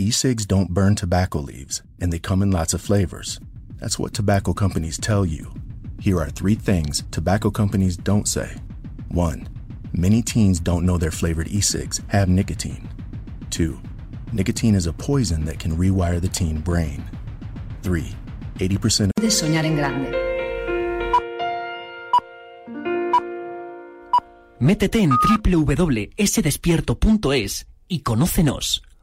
E-cigs don't burn tobacco leaves, and they come in lots of flavors. That's what tobacco companies tell you. Here are three things tobacco companies don't say. One, many teens don't know their flavored e-cigs have nicotine. Two, nicotine is a poison that can rewire the teen brain. Three, 80% de soñar en grande. Métete en www.sdespierto.es y conócenos.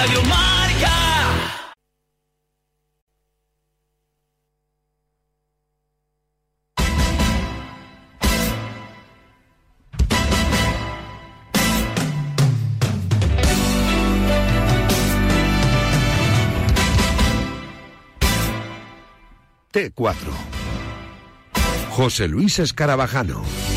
Radio. T4. José Luis Escarabajano.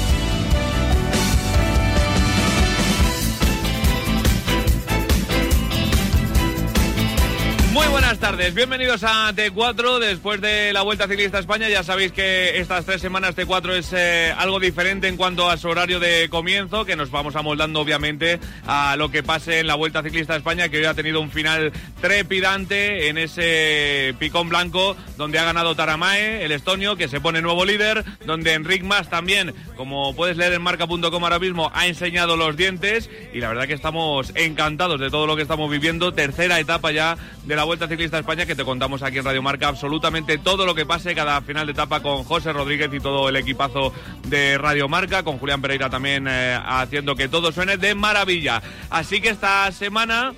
Tardes, bienvenidos a T4 después de la Vuelta Ciclista a España. Ya sabéis que estas tres semanas T4 es eh, algo diferente en cuanto a su horario de comienzo, que nos vamos amoldando obviamente a lo que pase en la Vuelta Ciclista a España, que hoy ha tenido un final trepidante en ese picón blanco donde ha ganado Taramae, el estonio, que se pone nuevo líder, donde Enric Mas también, como puedes leer en marca.com ahora mismo, ha enseñado los dientes y la verdad que estamos encantados de todo lo que estamos viviendo. Tercera etapa ya de la Vuelta Ciclista España que te contamos aquí en Radio Marca absolutamente todo lo que pase cada final de etapa con José Rodríguez y todo el equipazo de Radio Marca, con Julián Pereira también eh, haciendo que todo suene de maravilla. Así que esta semana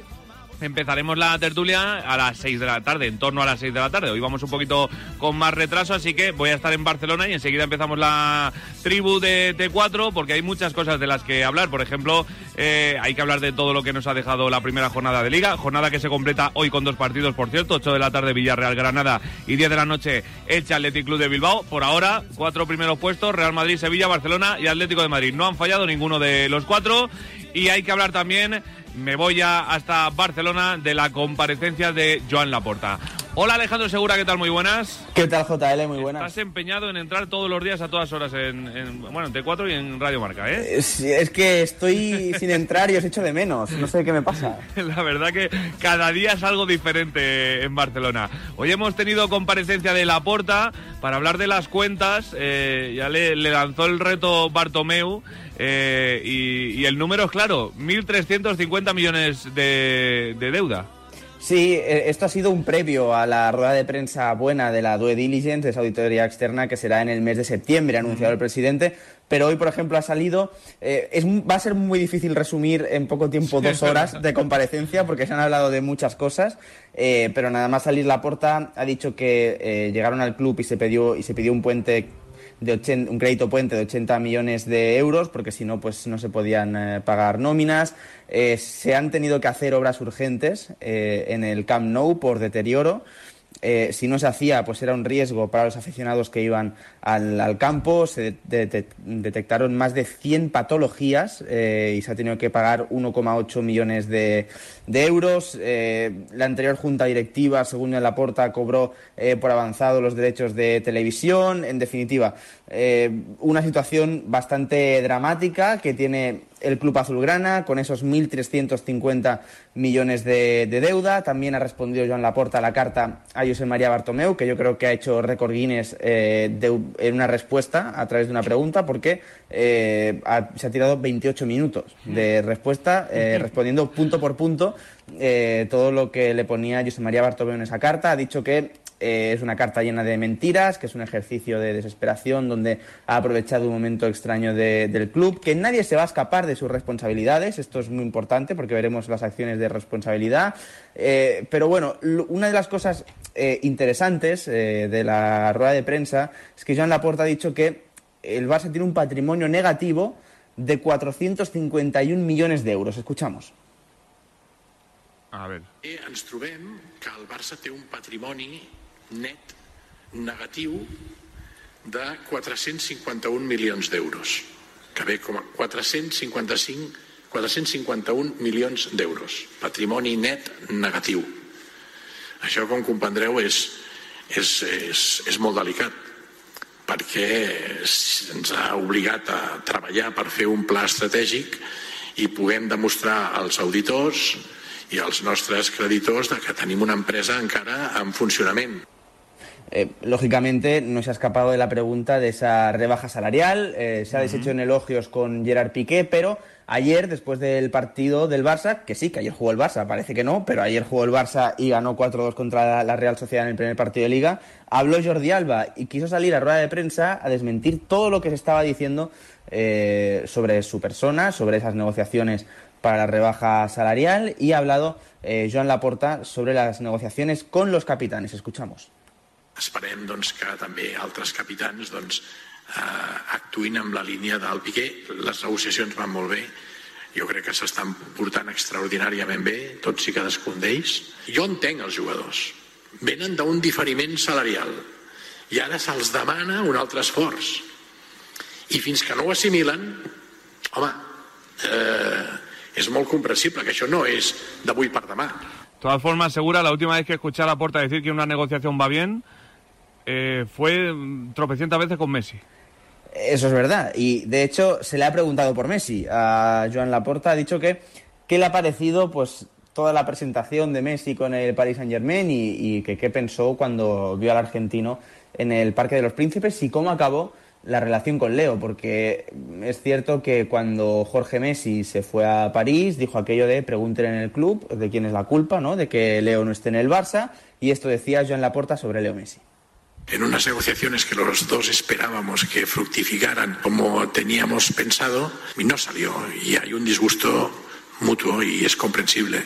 Empezaremos la tertulia a las 6 de la tarde, en torno a las 6 de la tarde. Hoy vamos un poquito con más retraso, así que voy a estar en Barcelona y enseguida empezamos la tribu de T4 porque hay muchas cosas de las que hablar. Por ejemplo, eh, hay que hablar de todo lo que nos ha dejado la primera jornada de liga, jornada que se completa hoy con dos partidos, por cierto, 8 de la tarde Villarreal Granada y 10 de la noche Elche Athletic Club de Bilbao. Por ahora, cuatro primeros puestos, Real Madrid, Sevilla, Barcelona y Atlético de Madrid. No han fallado ninguno de los cuatro y hay que hablar también me voy ya hasta Barcelona de la comparecencia de Joan Laporta. Hola Alejandro Segura, ¿qué tal? Muy buenas. ¿Qué tal JL? Muy buenas. Estás empeñado en entrar todos los días a todas horas en, en bueno, en T4 y en Radio Marca, ¿eh? Es, es que estoy sin entrar y os echo de menos. No sé qué me pasa. La verdad que cada día es algo diferente en Barcelona. Hoy hemos tenido comparecencia de Laporta para hablar de las cuentas. eh, ya le, le lanzó el reto Bartomeu. eh, y, y el número es claro, 1.350 millones de, de deuda. Sí, eh, esto ha sido un previo a la rueda de prensa buena de la Due Diligence, esa auditoría externa que será en el mes de septiembre, ha anunciado el presidente. Pero hoy, por ejemplo, ha salido. eh, es, va a ser muy difícil resumir en poco tiempo dos horas de comparecencia porque se han hablado de muchas cosas. eh, pero nada más salir la porta ha dicho que eh, llegaron al club y se pidió y se pidió un puente de 80 un crédito puente de 80 millones de euros, porque si no, pues no se podían eh, pagar nóminas. Eh, se han tenido que hacer obras urgentes eh, en el Camp Nou por deterioro. Si no se hacía, pues era un riesgo para los aficionados que iban al, al campo. Se de- de- detectaron más de 100 patologías y se ha tenido que pagar 1,8 millones de, de euros. Eh, la anterior junta directiva, según el Laporta, cobró eh, por avanzado los derechos de televisión. En definitiva, eh, una situación bastante dramática que tiene el club azulgrana con esos 1.350 millones de, de deuda. También ha respondido Joan Laporta a la carta a José María Bartomeu, que yo creo que ha hecho récord Guinness eh, de- en una respuesta a través de una pregunta, porque eh, ha- se ha tirado 28 minutos de respuesta, eh, respondiendo punto por punto eh, todo lo que le ponía José María Bartomeu en esa carta. Ha dicho que eh, es una carta llena de mentiras, que es un ejercicio de desesperación donde ha aprovechado un momento extraño de- del club, que nadie se va a escapar de sus responsabilidades. Esto es muy importante porque veremos las acciones de responsabilidad. Eh, pero bueno, una de las cosas interesantes de la rueda de prensa es que Joan Laporta ha dicho que el Barça tiene un patrimonio negativo de 451 millones de euros. Escuchamos. A ver. I ens trobem que el Barça té un patrimoni net negatiu de 451 milions d'euros, que ve com a 455 451 milions d'euros. Patrimoni net negatiu. Això, com comprendreu, és, és, és, és molt delicat perquè ens ha obligat a treballar per fer un pla estratègic i puguem demostrar als auditors i als nostres creditors de que tenim una empresa encara en funcionament. Eh, lógicamente no se ha escapado de la pregunta de esa rebaja salarial, eh, se ha deshecho en elogios con Gerard Piqué, pero ayer, después del partido del Barça, que sí, que ayer jugó el Barça, parece que no, pero ayer jugó el Barça y ganó 4-2 contra la, la Real Sociedad en el primer partido de Liga, habló Jordi Alba y quiso salir a rueda de prensa a desmentir todo lo que se estaba diciendo eh, sobre su persona, sobre esas negociaciones para la rebaja salarial y ha hablado eh, Joan Laporta sobre las negociaciones con los capitanes. Escuchamos. Esperem doncs, que també altres capitans doncs, eh, actuïn amb la línia del Piqué. Les negociacions van molt bé. Jo crec que s'estan portant extraordinàriament bé, tots i cadascun d'ells. Jo entenc els jugadors. Venen d'un diferiment salarial i ara se'ls demana un altre esforç. I fins que no ho assimilen, home, eh, és molt comprensible que això no és d'avui per demà. De todas formas, segura, la última vez que escuché a Laporta decir que una negociación va bien eh, fue tropecientas veces con Messi. Eso es verdad. Y de hecho se le ha preguntado por Messi. A Joan Laporta ha dicho que qué le ha parecido pues toda la presentación de Messi con el Paris Saint Germain y, y que qué pensó cuando vio al argentino en el Parque de los Príncipes y cómo acabó la relación con Leo, porque es cierto que cuando Jorge Messi se fue a París dijo aquello de pregúntenle en el club de quién es la culpa, ¿no? De que Leo no esté en el Barça y esto decía Joan Laporta sobre Leo Messi. en unas negociaciones que los dos esperábamos que fructificaran como teníamos pensado y no salió y hay un disgusto mutuo y es comprensible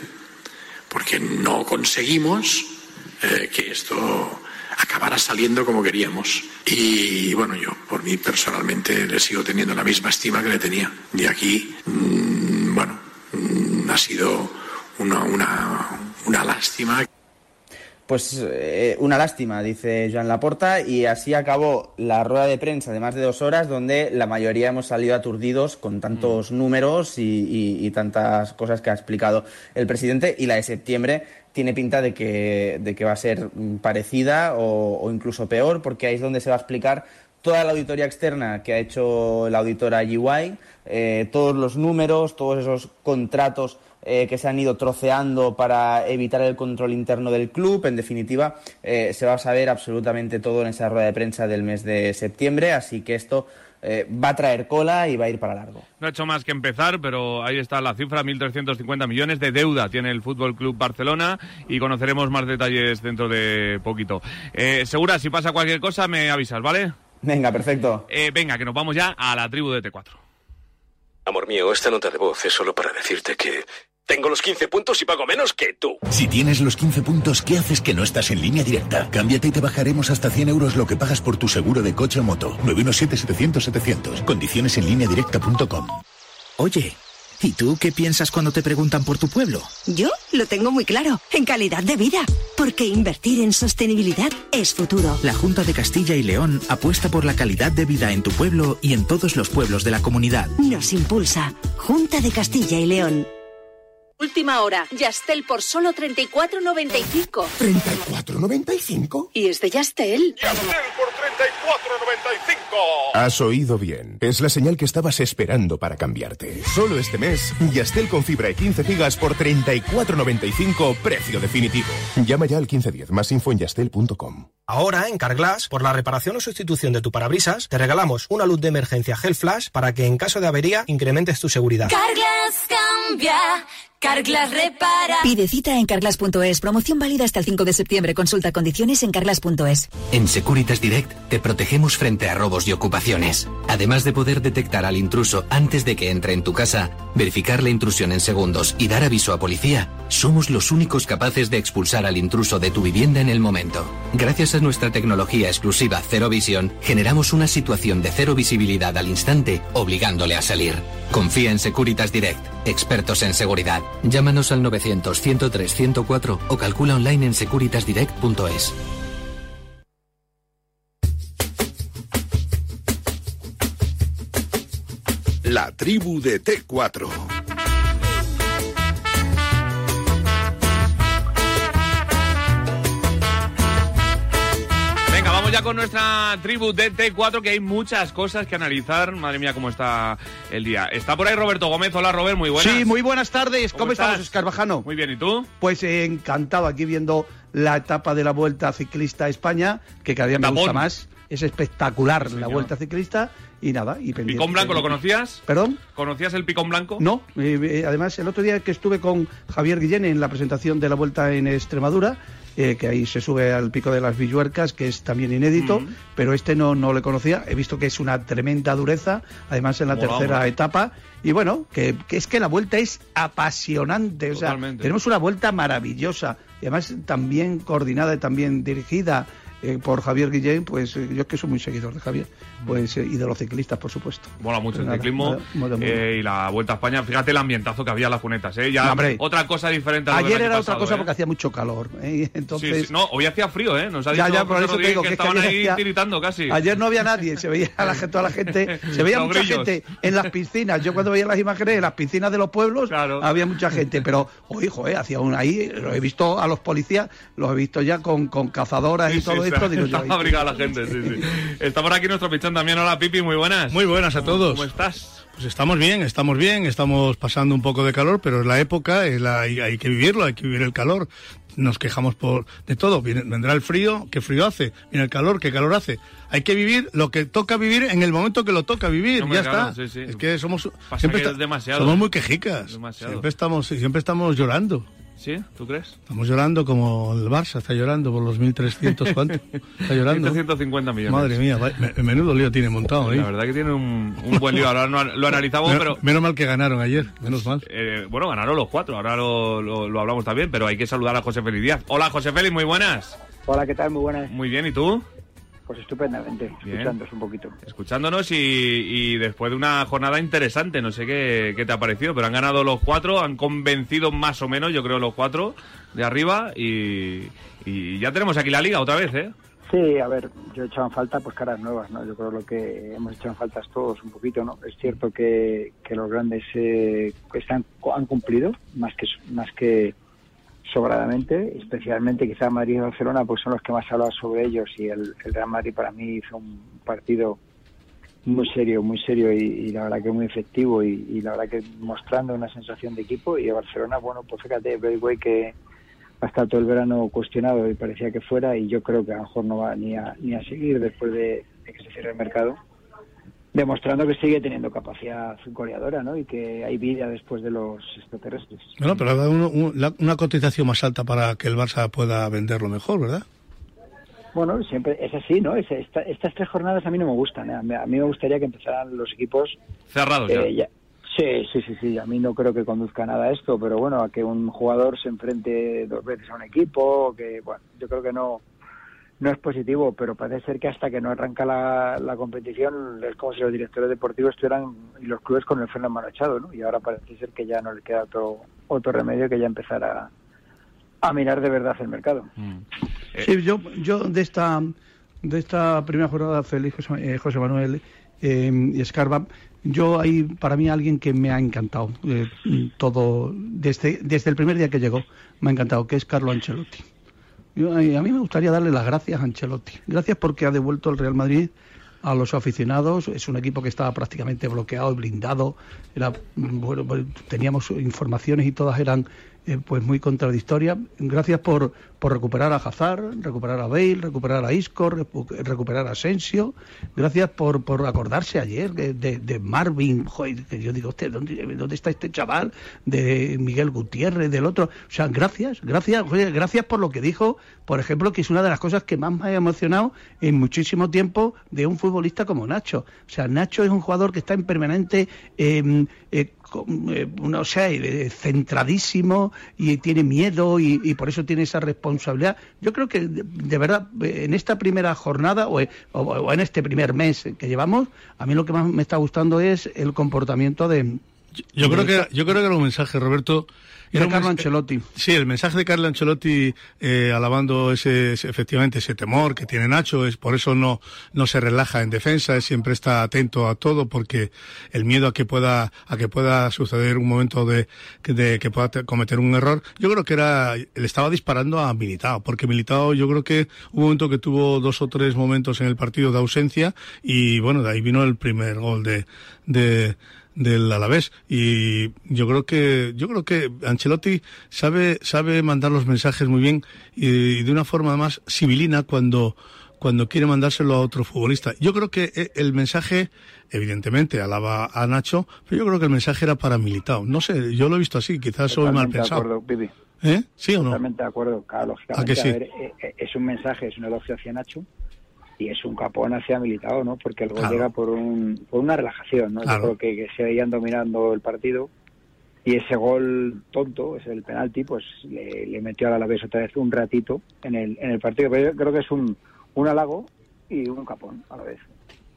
porque no conseguimos eh, que esto acabara saliendo como queríamos. Y bueno yo por mí personalmente le sigo teniendo la misma estima que le tenía. Y aquí mm, bueno mm, ha sido una, una, una lástima Pues eh, una lástima, dice Joan Laporta, y así acabó la rueda de prensa de más de dos horas, donde la mayoría hemos salido aturdidos con tantos números y, y- y tantas cosas que ha explicado el presidente. Y la de septiembre tiene pinta de que, de que va a ser mm, parecida o, o incluso peor, porque ahí es donde se va a explicar toda la auditoría externa que ha hecho la auditora GY, eh, todos los números, todos esos contratos eh, que se han ido troceando para evitar el control interno del club. En definitiva, eh, se va a saber absolutamente todo en esa rueda de prensa del mes de septiembre, así que esto eh, va a traer cola y va a ir para largo. No ha hecho más que empezar, pero ahí está la cifra, 1.350 millones de deuda tiene el Fútbol Club Barcelona y conoceremos más detalles dentro de poquito. Eh, Segura, si pasa cualquier cosa, me avisas, ¿vale? Venga, perfecto. Eh, venga, que nos vamos ya a la tribu de T4. Amor mío, esta nota de voz es solo para decirte que tengo los 15 puntos y pago menos que tú. Si tienes los 15 puntos, ¿qué haces que no estás en línea directa? Cámbiate y te bajaremos hasta 100 euros lo que pagas por tu seguro de coche o moto. 917-700-700. Condiciones en línea directa.com. Oye, ¿y tú qué piensas cuando te preguntan por tu pueblo? Yo lo tengo muy claro, en calidad de vida, porque invertir en sostenibilidad es futuro. La Junta de Castilla y León apuesta por la calidad de vida en tu pueblo y en todos los pueblos de la comunidad. Nos impulsa Junta de Castilla y León. Última hora. Yastel por solo 34.95. ¿34.95? Y es de Yastel. Yastel por 34.95. Has oído bien. Es la señal que estabas esperando para cambiarte. Solo este mes, Yastel con fibra y 15 gigas por 34.95, precio definitivo. Llama ya al 1510, más info en yastel.com. Ahora, en Carglass, por la reparación o sustitución de tu parabrisas, te regalamos una luz de emergencia Gel Flash para que en caso de avería incrementes tu seguridad. Carglass cambia, Carglass repara. Pide cita en carglass.es. Promoción válida hasta el 5 de septiembre. Consulta condiciones en carglass.es. En Securitas Direct te protegemos frente a robos y ocupaciones. Además de poder detectar al intruso antes de que entre en tu casa, verificar la intrusión en segundos y dar aviso a policía, somos los únicos capaces de expulsar al intruso de tu vivienda en el momento. Gracias a nuestra tecnología exclusiva Cero Visión, generamos una situación de cero visibilidad al instante, obligándole a salir. Confía en Securitas Direct, expertos en seguridad. Llámanos al 900 103 104 o calcula online en securitasdirect.es. La tribu de T4. Vamos ya con nuestra tribu de T4, que hay muchas cosas que analizar. Madre mía, cómo está el día. Está por ahí Roberto Gómez. Hola, Robert, muy buenas. Sí, muy buenas tardes. ¿Cómo, ¿Cómo estamos, estás? Escarbajano? Muy bien, ¿y tú? Pues eh, encantado aquí viendo la etapa de la Vuelta Ciclista a España, que cada día me gusta más. Es espectacular la señor. Vuelta Ciclista y nada. Y pendiente. ¿Picón blanco lo conocías? ¿Perdón? ¿Conocías el picón blanco? No, eh, eh, además el otro día que estuve con Javier Guillén en la presentación de la Vuelta en Extremadura, eh, que ahí se sube al pico de las Villuercas, que es también inédito, Mm. pero este no, no le conocía. He visto que es una tremenda dureza, además en la tercera etapa. Y bueno, que, que es que la vuelta es apasionante. O sea, tenemos una vuelta maravillosa y además también coordinada y también dirigida. Eh, por Javier Guillén, pues eh, yo es que soy muy seguidor de Javier, pues eh, y de los ciclistas, por supuesto. Mola mucho el ciclismo eh, y la Vuelta a España. Fíjate el ambientazo que había en las cunetas, ¿eh? Ya No, otra cosa diferente a lo del Ayer año era otra cosa ¿eh? porque hacía mucho calor. ¿eh? Entonces, Sí, sí. No, hoy hacía frío, ¿eh? Nos ha Ya, dicho ya, por José eso te digo que, que es que estaban ahí hacía- tiritando casi. Ayer no había nadie, se veía a la gente, toda la gente, se veía mucha grillos. gente en las piscinas. Yo cuando veía las imágenes en las piscinas de los pueblos había mucha gente, pero oye, joder, hacía un ahí, lo he visto a los policías, los he visto ya con, con cazadoras y Sí, todo está- esto. digo yo, está la gente, sí, sí. Está por aquí nuestro pichón también. Hola, Pipi, muy buenas. Muy buenas a todos. ¿Cómo estás? Pues estamos bien, estamos bien, estamos pasando un poco de calor, pero es la época, es la- hay, hay que vivirlo, hay que vivir el calor. Nos quejamos por de todo, Viene- vendrá el frío, ¿qué frío hace? Viene el calor, ¿qué calor hace? Hay que vivir lo que toca vivir en el momento que lo toca vivir, Hombre, ya está. sí, sí. Es que somos Pasa siempre que esta- es demasiado. somos muy quejicas. Demasiado. Siempre estamos siempre estamos llorando. ¿Sí? ¿Tú crees? Estamos llorando como el Barça está llorando por los 1300 cuánto. Está llorando. 150 millones. Madre mía, me- menudo lío tiene montado, ¿eh? La verdad que tiene un, un buen lío. Ahora no- lo analizamos, Men- pero Menos mal que ganaron ayer, menos mal. eh, bueno, ganaron los cuatro. Ahora lo, lo- lo hablamos también, pero hay que saludar a José Félix Díaz. Hola, José Félix, muy buenas. Hola, ¿qué tal? Muy buenas. Muy bien, ¿y tú? Pues estupendamente, Bien. escuchándoos un poquito. Escuchándonos y, y después de una jornada interesante, no sé qué, qué te ha parecido, pero han ganado los cuatro, han convencido más o menos, yo creo, los cuatro de arriba y, y ya tenemos aquí la liga otra vez, ¿eh? Sí, a ver, yo he echado en falta pues caras nuevas, ¿no? Yo creo lo que hemos echado en falta es todos un poquito, ¿no? Es cierto que, que los grandes eh, están, han cumplido más que más que sobradamente, especialmente quizá Madrid y Barcelona, pues son los que más hablan sobre ellos y el, el Real Madrid para mí hizo un partido muy serio, muy serio y, la verdad que muy efectivo y, la verdad que mostrando una sensación de equipo y el Barcelona, bueno, pues fíjate, Braithwaite que ha estado todo el verano cuestionado y parecía que fuera y yo creo que a lo mejor no va ni a, ni a seguir después de, de que se cierre el mercado demostrando que sigue teniendo capacidad goleadora ¿no? y que hay vida después de los extraterrestres. Bueno, pero ha dado uno- un- la- una cotización más alta para que el Barça pueda venderlo mejor, ¿verdad? Bueno, siempre es así, ¿no? Es- esta- estas tres jornadas a mí no me gustan. ¿eh? A, mí, a mí me gustaría que empezaran los equipos Cerrados eh, ya. ya- Sí, sí, sí, sí. A mí no creo que conduzca nada a esto, pero bueno, a que un jugador se enfrente dos veces a un equipo, que bueno, yo creo que no no es positivo, pero parece ser que hasta que no arranca la, la competición es como si los directores deportivos estuvieran y los clubes con el freno en mano echado, ¿no? Y ahora parece ser que ya no le queda otro otro remedio que ya empezar a, a mirar de verdad el mercado. Sí, yo, yo de esta de esta primera jornada, Félix José, eh, José Manuel eh, y Escarba, yo hay para mí alguien que me ha encantado eh, todo desde desde el primer día que llegó me ha encantado, que es Carlo Ancelotti. Yo, eh, a mí me gustaría darle las gracias a Ancelotti. Gracias porque ha devuelto al Real Madrid a los aficionados. Es un equipo que estaba prácticamente bloqueado y blindado. Era, bueno, pues, teníamos informaciones y todas eran eh, pues muy contradictorias. Gracias por, por recuperar a Hazard, recuperar a Bale, recuperar a Isco, recu- recuperar a Asensio. Gracias por, por acordarse ayer de, de- Marvin, joder, que yo digo, "Hostia, ¿dónde, ¿dónde está este chaval? De Miguel Gutiérrez, del otro. O sea, gracias, gracias, gracias por lo que dijo, por ejemplo, que es una de las cosas que más me ha emocionado en muchísimo tiempo de un futbolista como Nacho. O sea, Nacho es un jugador que está en permanente con- eh, no sé, eh, centradísimo y tiene miedo y, por eso tiene esa responsabilidad. Yo creo que de, verdad eh, en esta primera jornada o, eh, o- o en este primer mes que llevamos, a mí lo que más me está gustando es el comportamiento de Yo creo que yo creo que era un mensaje, Roberto. Era Carlo Ancelotti. Sí, el mensaje de Carlo Ancelotti eh, alabando ese, ese- efectivamente ese temor que tiene Nacho, es por eso no no se relaja en defensa, él siempre está atento a todo porque el miedo a que pueda a que pueda suceder un momento de que, de que pueda te- cometer un error, yo creo que era le estaba disparando a Militao, porque Militao yo creo que hubo un momento que tuvo dos o tres momentos en el partido de ausencia y bueno, de ahí vino el primer gol de de del Alavés y yo creo que yo creo que Ancelotti sabe sabe mandar los mensajes muy bien y, de una forma más civilina cuando cuando quiere mandárselo a otro futbolista. Yo creo que eh, el mensaje evidentemente alaba a Nacho, pero yo creo que el mensaje era para Militao. No sé, yo lo he visto así, quizás soy mal Totalmente de pensado. acuerdo, Pipi. ¿Eh? ¿Sí o no? Totalmente de acuerdo, claro, lógicamente. ¿A que sí? ver, eh, eh, es un mensaje, es un elogio hacia Nacho y es un capón hacia Militao, ¿no? Porque gol Claro. llega por, un, por una relajación, ¿no? Claro. Yo creo que, que se veían dominando el partido y ese gol tonto, es el penalti, pues le, le metió a la vez otra vez un ratito en el, en el partido. Pero yo creo que es un, un halago y un capón a la vez.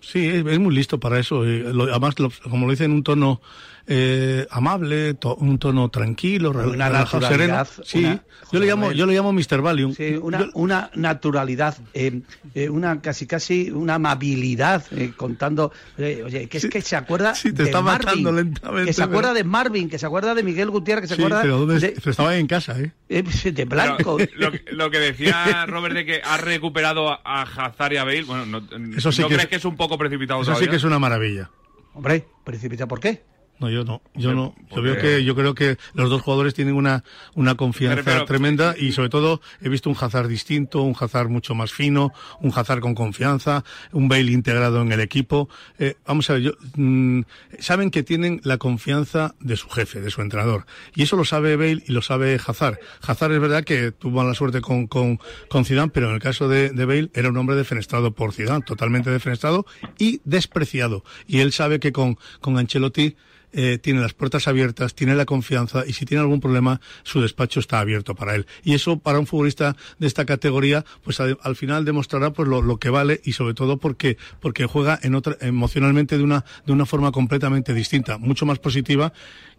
Sí, es, muy listo para eso. eh, lo- además, lo- como lo dice en un tono eh, amable, to- un tono tranquilo, Una relajado, sereno. naturalidad, Sí, una- yo le llamo, yo le llamo Mr. Valium. Sí, una, una naturalidad, eh, eh, una casi casi una amabilidad eh, contando, eh, oye, que es que se acuerda sí, te de está Marvin, matando lentamente, que se pero- acuerda de Marvin, que se acuerda de Miguel Gutiérrez, que se Sí, acuerda pero, ¿dónde- de, pero estaba en casa, ¿eh? eh, de blanco. Pero lo, que- lo que decía Robert de que ha recuperado a, Hazard y a Bale, bueno, no, Eso sí ¿no que crees es- que es un poco precipitado Eso sí todavía? que es una maravilla. Hombre, precipita, ¿por qué? No, yo no, yo no. Yo veo que, yo creo que los dos jugadores tienen una, una confianza Pero- pero- tremenda y sobre todo he visto un Hazard distinto, un Hazard mucho más fino, un Hazard con confianza, un Bale integrado en el equipo. Eh, vamos a ver, yo, mm, saben que tienen la confianza de su jefe, de su entrenador. Y eso lo sabe Bale y lo sabe Hazard. Hazard es verdad que tuvo mala suerte con, con, con Zidane, pero en el caso de, de Bale era un hombre defenestrado por Zidane, totalmente defenestrado y despreciado. Y él sabe que con, con Ancelotti eh, tiene las puertas abiertas, tiene la confianza y si tiene algún problema, su despacho está abierto para él. Y eso para un futbolista de esta categoría, pues al, al final demostrará pues lo, lo que vale y sobre todo porque, porque juega en otra, emocionalmente de una, de una forma completamente distinta, mucho más positiva.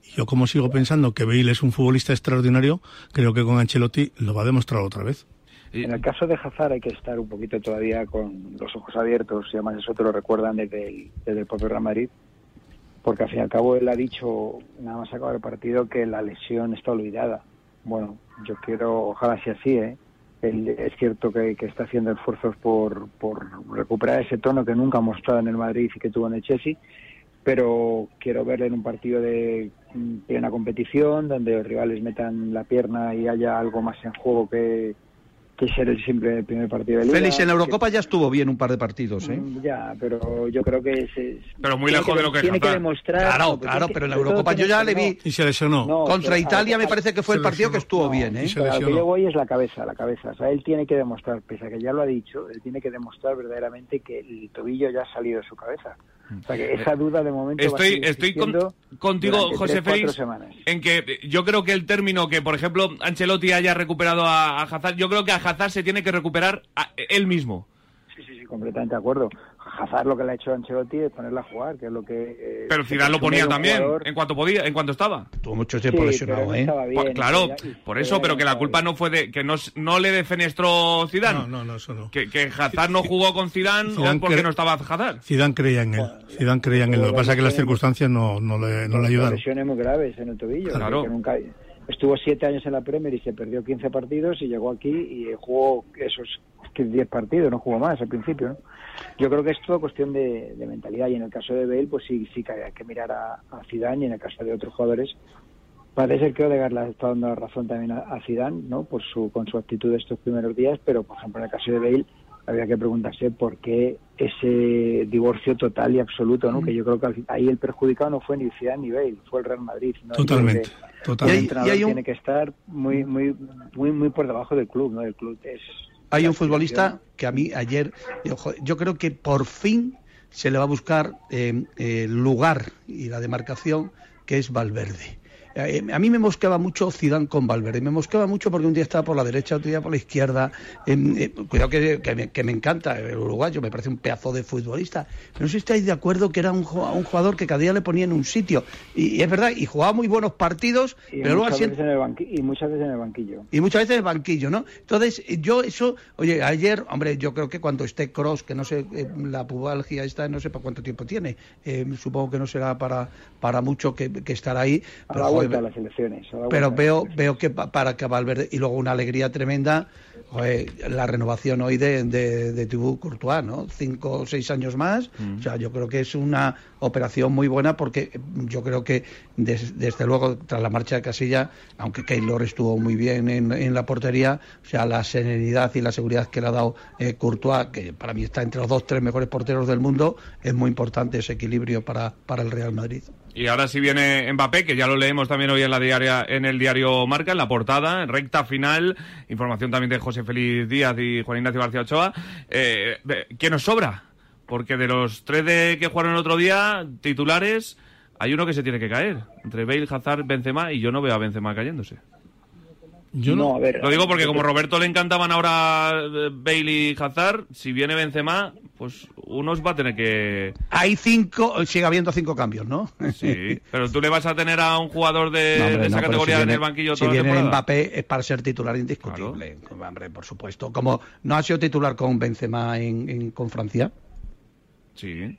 Y yo como sigo pensando que Bale es un futbolista extraordinario, creo que con Ancelotti lo va a demostrar otra vez. En el caso de Hazard hay que estar un poquito todavía con los ojos abiertos y además eso te lo recuerdan desde el, desde el propio Real Madrid porque al fin y al cabo él ha dicho nada más acabar el partido que la lesión está olvidada. Bueno, yo quiero, ojalá sea así, ¿eh? Él, es cierto que, que está haciendo esfuerzos por, por recuperar ese tono que nunca ha mostrado en el Madrid y que tuvo en el Chelsea, pero quiero verle en un partido de mm, plena competición, donde los rivales metan la pierna y haya algo más en juego que, que ser el simple primer partido de liga. Félix, en la Eurocopa ya estuvo bien un par de partidos, ¿eh? Mm, Ya, pero yo creo que es... es- Pero muy lejos de lo que Tiene que demostrar... Claro, no, claro, pero en la Eurocopa yo ya le vi Y se lesionó. No, contra pero- Italia, a- me parece que fue el se partido que estuvo No, bien, ¿eh? se pero lo que yo voy es la cabeza, la cabeza. O sea, él tiene que demostrar, pese a que ya lo ha dicho, él tiene que demostrar verdaderamente que el tobillo ya ha salido de su cabeza. O sea, que esa duda de momento va a Estoy, estoy con- contigo, José Félix, en que yo creo que el término que, por ejemplo, Ancelotti haya recuperado a, a Hazard, yo creo que a Hazard se tiene que recuperar a- él mismo. Sí, sí, sí, completamente de acuerdo. Hazard lo que le ha hecho a Ancelotti es ponerla a jugar, que es lo que... eh, Pero Zidane lo ponía también, jugador- en cuanto podía, en cuanto estaba. Tuvo mucho Sí, tiempo pero lesionado, no ¿eh? estaba bien, claro, y- y- por eso, pero que la culpa no fue de que no, no le defenestró Zidane. No, no, no, eso no. Que, que Hazard no jugó con Zidane, Zidane porque cre- no estaba Hazard. Zidane creía en él. Zidane creía en él. Lo que pasa es que las circunstancias no, no le, no le ayudaron. lesiones muy graves en el tobillo. Claro. que nunca- estuvo siete años en la Premier y se perdió 15 partidos y llegó aquí y jugó esos 10 partidos, no jugó más al principio. ¿no? Yo creo que es todo cuestión de, mentalidad y en el caso de Bale, pues sí, sí que hay que mirar a, a Zidane y en el caso de otros jugadores, parece ser que Odegaard le está dando la razón también a, Zidane, ¿no? Por su, con su actitud estos primeros días, pero por ejemplo en el caso de Bale había que preguntarse por qué ese divorcio total y absoluto, ¿no? Que yo creo que ahí el perjudicado no fue ni Zidane ni Bale, fue el Real Madrid. ¿no? Totalmente, totalmente. Y, hay, un... tiene que estar muy, muy, muy, muy por debajo del club, ¿no? El club es... Hay un futbolista que a mí ayer, yo, creo que por fin se le va a buscar eh, el lugar y la demarcación que es Valverde eh, a mí me mosqueaba mucho Zidane con Valverde. Me mosqueaba mucho porque un día estaba por la derecha, otro día por la izquierda. Eh, cuidado que, me, encanta el uruguayo, me parece un pedazo de futbolista. no sé si estáis de acuerdo que era un, jugador que cada día le ponía en un sitio. Y, es verdad, y jugaba muy buenos partidos, y pero muchas veces en el y muchas veces en el banquillo. Y muchas veces en el banquillo, ¿no? Entonces, yo eso, oye, ayer, hombre, yo creo que cuando esté Cross, que no sé, eh, la pubalgia esta, no sé para cuánto tiempo tiene, supongo que no será para, para mucho que, estará ahí. Pero, las elecciones. Pero veo, veo que para que Valverde, y luego una alegría tremenda, la renovación hoy de, de, de Thibaut Courtois, ¿no? Cinco o seis años más. Mm. O sea, yo creo que es una operación muy buena porque yo creo que desde luego tras la marcha de Casilla, aunque Keylor estuvo muy bien en, la portería, o sea, la serenidad y la seguridad que le ha dado eh, Courtois, que para mí está entre los dos, tres mejores porteros del mundo, es muy importante ese equilibrio para, para el Real Madrid. Y ahora sí viene Mbappé, que ya lo leemos también hoy en la diaria, en el diario Marca, en la portada, recta final, información también de José Félix Díaz y Juan Ignacio García Ochoa. Eh, ¿Qué nos sobra? Porque de los tres de que jugaron el otro día, titulares, hay uno que se tiene que caer. Entre Bale, Hazard, Benzema, y yo no veo a Benzema cayéndose. Yo no, Lo digo porque como Roberto le encantaban ahora eh, Bale y Hazard, si viene Benzema, pues unos va a tener que... Hay cinco, sigue habiendo cinco cambios, ¿no? Sí, pero tú le vas a tener a un jugador de, esa categoría en el banquillo si viene Mbappé es para ser titular indiscutible, hombre, por supuesto. Como no ha sido titular con Benzema en, con Francia. Sí.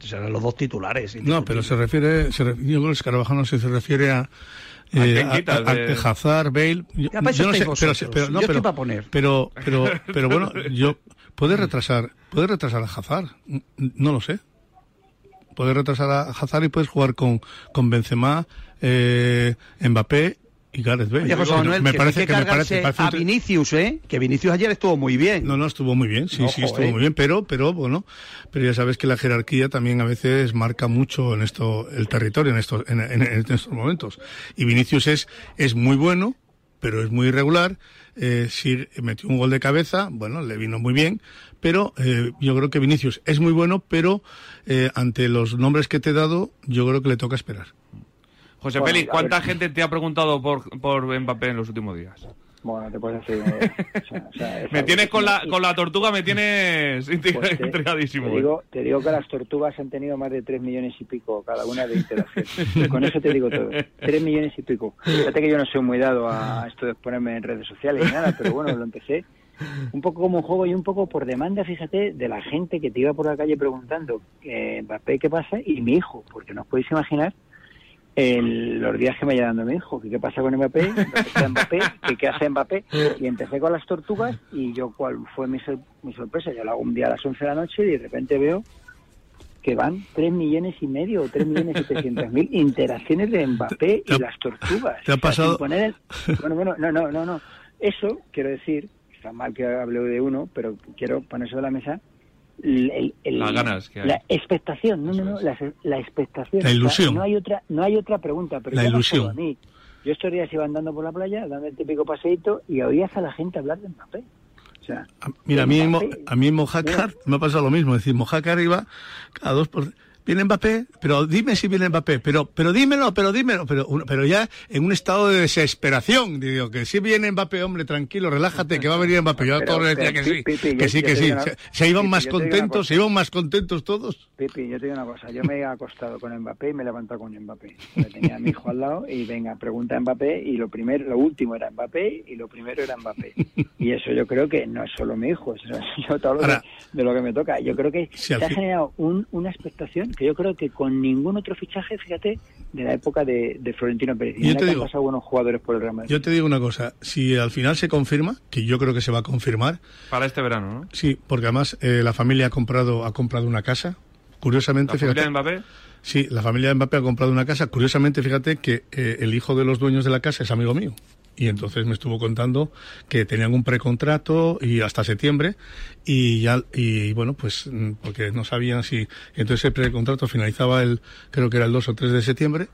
Serán los dos titulares. No, pero se refiere, se, yo creo que Carvajal no se refiere a eh, a, Hazard, Bale. Yo, no sé, pero, pero, no, pero, poner. pero, pero, pero bueno, yo puede retrasar, puede retrasar a Hazard, no lo sé. Puede retrasar a Hazard y puedes jugar con, con Benzema, eh, Mbappé y Gareth Bale. me, parece que, me parece, a Vinicius, ¿eh? Que Vinicius ayer estuvo muy bien. No, no, estuvo muy bien, sí, sí, estuvo muy bien, pero, pero, bueno, pero ya sabes que la jerarquía también a veces marca mucho en esto, el territorio en estos, en, estos momentos. Y Vinicius es, es muy bueno, pero es muy irregular. Eh, si metió un gol de cabeza, bueno, le vino muy bien, pero eh, yo creo que Vinicius es muy bueno, pero eh, ante los nombres que te he dado, yo creo que le toca esperar. José Félix, ¿cuánta gente te ha preguntado por, por Mbappé en los últimos días? Bueno, te puedes decir. Eh, me tienes con la, con la tortuga, me tienes pues intrigadísimo. Te, digo, te digo que las tortugas han tenido más de 3 millones y pico cada una de interacciones. con eso te digo todo. 3 millones y pico. Fíjate que yo no soy muy dado a esto de ponerme en redes sociales ni nada, pero bueno, lo empecé un poco como un juego y un poco por demanda, fíjate, de la gente que te iba por la calle preguntando, eh, Mbappé, ¿qué pasa? Y mi hijo, porque no os podéis imaginar el, los días que me haya dando mi hijo, que qué pasa con Mbappé, Mbappé, que qué hace Mbappé, y empecé con las tortugas y yo cuál fue mi, mi sorpresa, yo lo hago un día a las 11 de la noche y de repente veo que van 3 millones y medio o 3 millones y 700 mil interacciones de Mbappé y las tortugas. ¿Te ha pasado? Bueno, bueno, no, no, no, no. Eso, quiero decir, está mal que hable de uno, pero quiero poner sobre la mesa las ganas que la expectación no no no la, expectación. La ilusión. no hay otra no hay otra pregunta pero la ilusión. a mí. Yo estos días iba andando por la playa dando el típico paseíto y oías a la gente hablar de Mbappé. O sea, mira, a mí, a mí en Mojácar me ha pasado lo mismo. Es decir, Mojácar iba cada dos por viene Mbappé, pero dime si viene Mbappé, pero, pero dímelo, pero dímelo, pero, pero ya en un estado de desesperación, digo, que si viene Mbappé, hombre, tranquilo, relájate, que va a venir Mbappé. Yo a todos les decía que sí, que sí, que sí. Se, iban más contentos, se iban más contentos todos. Pipi, yo te digo una cosa, yo me he acostado con Mbappé y me he levantado con Mbappé. tenía a mi hijo al lado y venga, pregunta a Mbappé y lo primero, lo último era Mbappé y lo primero era Mbappé. Y eso yo creo que no es solo mi hijo, es todo lo de lo que me toca. Yo creo que se ha generado un, una expectación que yo creo que con ningún otro fichaje, fíjate, de la época de, Florentino Pérez. Y yo te digo, han pasado buenos jugadores por el Real Madrid. Yo te digo una cosa, si al final se confirma, que yo creo que se va a confirmar. Para este verano, ¿no? Sí, porque además eh, la familia ha comprado, ha comprado una casa. Curiosamente, ¿La familia de Mbappé? Sí, la familia de Mbappé ha comprado una casa. Curiosamente, fíjate que eh, el hijo de los dueños de la casa es amigo mío. Y entonces me estuvo contando que tenían un precontrato y hasta septiembre y ya y bueno pues mm, porque no sabían si entonces el precontrato finalizaba el creo que era el 2 o 3 de septiembre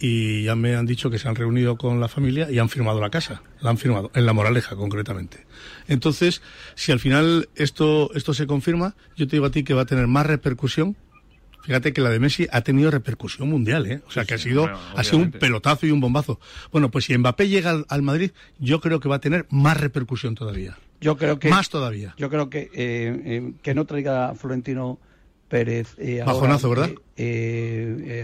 y ya me han dicho que se han reunido con la familia y han firmado la casa, la han firmado en La Moraleja concretamente. Entonces, si al final esto esto se confirma, yo te digo a ti que va a tener más repercusión Fíjate que la de Messi ha tenido repercusión mundial, ¿eh? O sea, que ha sido, ha sido un pelotazo y un bombazo. Bueno, pues si Mbappé llega al, Madrid, yo creo que va a tener más repercusión todavía. Yo creo que. Más todavía. Yo creo que, eh, eh, que no traiga Florentino Pérez. Eh, Bajonazo, ¿verdad?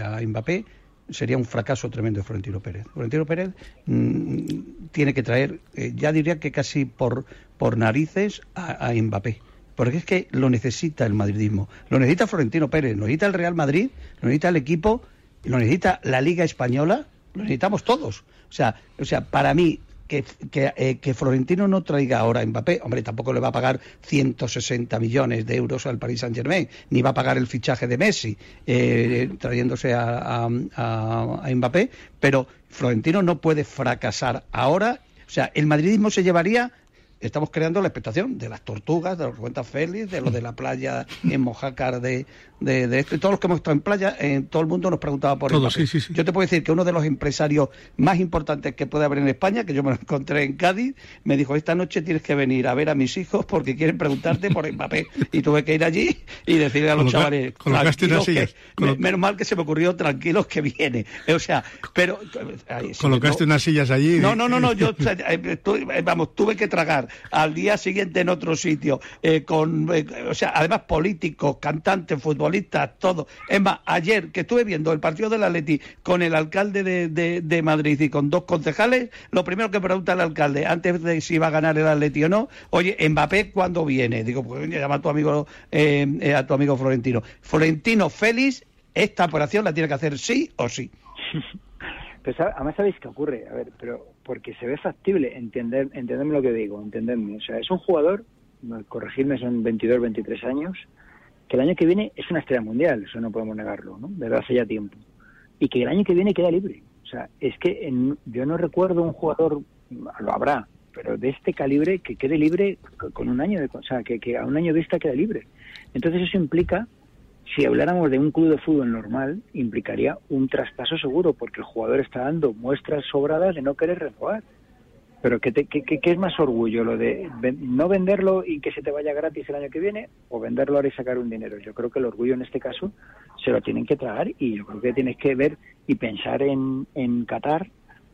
a Mbappé sería un fracaso tremendo de Florentino Pérez. Florentino Pérez mm, tiene que traer, ya diría que casi por, por narices, a, a Mbappé porque es que lo necesita el madridismo. Lo necesita Florentino Pérez, lo necesita el Real Madrid, lo necesita el equipo, lo necesita la Liga Española, lo necesitamos todos. O sea, o sea para mí, que, eh, que, Florentino no traiga ahora a Mbappé, hombre, tampoco le va a pagar 160 millones de euros al Paris Saint Germain, ni va a pagar el fichaje de Messi eh, trayéndose a, a Mbappé, pero Florentino no puede fracasar ahora. O sea, el madridismo se llevaría estamos creando la expectación de las tortugas, de los cuentas feliz, de lo de la playa en Mojácar de, de, esto. Y todos los que hemos estado en playa, en todo el mundo nos preguntaba por eso. Sí, sí, sí. Yo te puedo decir que uno de los empresarios más importantes que puede haber en España, que yo me lo encontré en Cádiz, me dijo, esta noche tienes que venir a ver a mis hijos porque quieren preguntarte por Mbappé. Y tuve que ir allí y decirle a los chavales, menos mal que se me ocurrió, tranquilos que viene. O sea, pero... Colocaste unas sillas allí. No, no, no, no, yo, vamos, tuve que tragar al día siguiente en otro sitio, eh, con, eh, o sea, además políticos, cantantes, futbolistas, todo. Es más, ayer que estuve viendo el partido del Atleti con el alcalde de, de, Madrid y con dos concejales, lo primero que pregunta el alcalde, antes de si iba a ganar el Atleti o no, oye, Mbappé, ¿cuándo viene? Digo, pues llama a tu amigo, eh, a tu amigo Florentino. Florentino Félix, esta operación la tiene que hacer sí o sí. Pues además sabéis qué ocurre, a ver, pero porque se ve factible, entender, entenderme lo que digo, entenderme. O sea, es un jugador, corregirme, son 22, 23 años, que el año que viene es una estrella mundial, eso no podemos negarlo, ¿no? Desde hace ya tiempo. Y que el año que viene queda libre. O sea, es que yo no recuerdo un jugador, lo habrá, pero de este calibre que quede libre con un año de, o sea, que, que a un año vista queda libre. Entonces eso implica si habláramos de un club de fútbol normal, implicaría un traspaso seguro, porque el jugador está dando muestras sobradas de no querer renovar. Pero ¿qué, qué, es más orgullo? ¿Lo de no venderlo y que se te vaya gratis el año que viene o venderlo ahora y sacar un dinero? Yo creo que el orgullo en este caso se lo tienen que tragar y yo creo que tienes que ver y pensar en, en Qatar,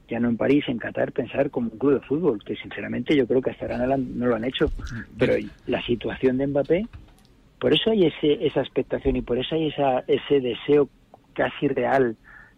ya no en París, en Qatar, pensar como un club de fútbol, que sinceramente yo creo que hasta ahora no lo han hecho. Pero la situación de Mbappé por eso hay ese, esa expectación y por eso hay esa, ese deseo casi real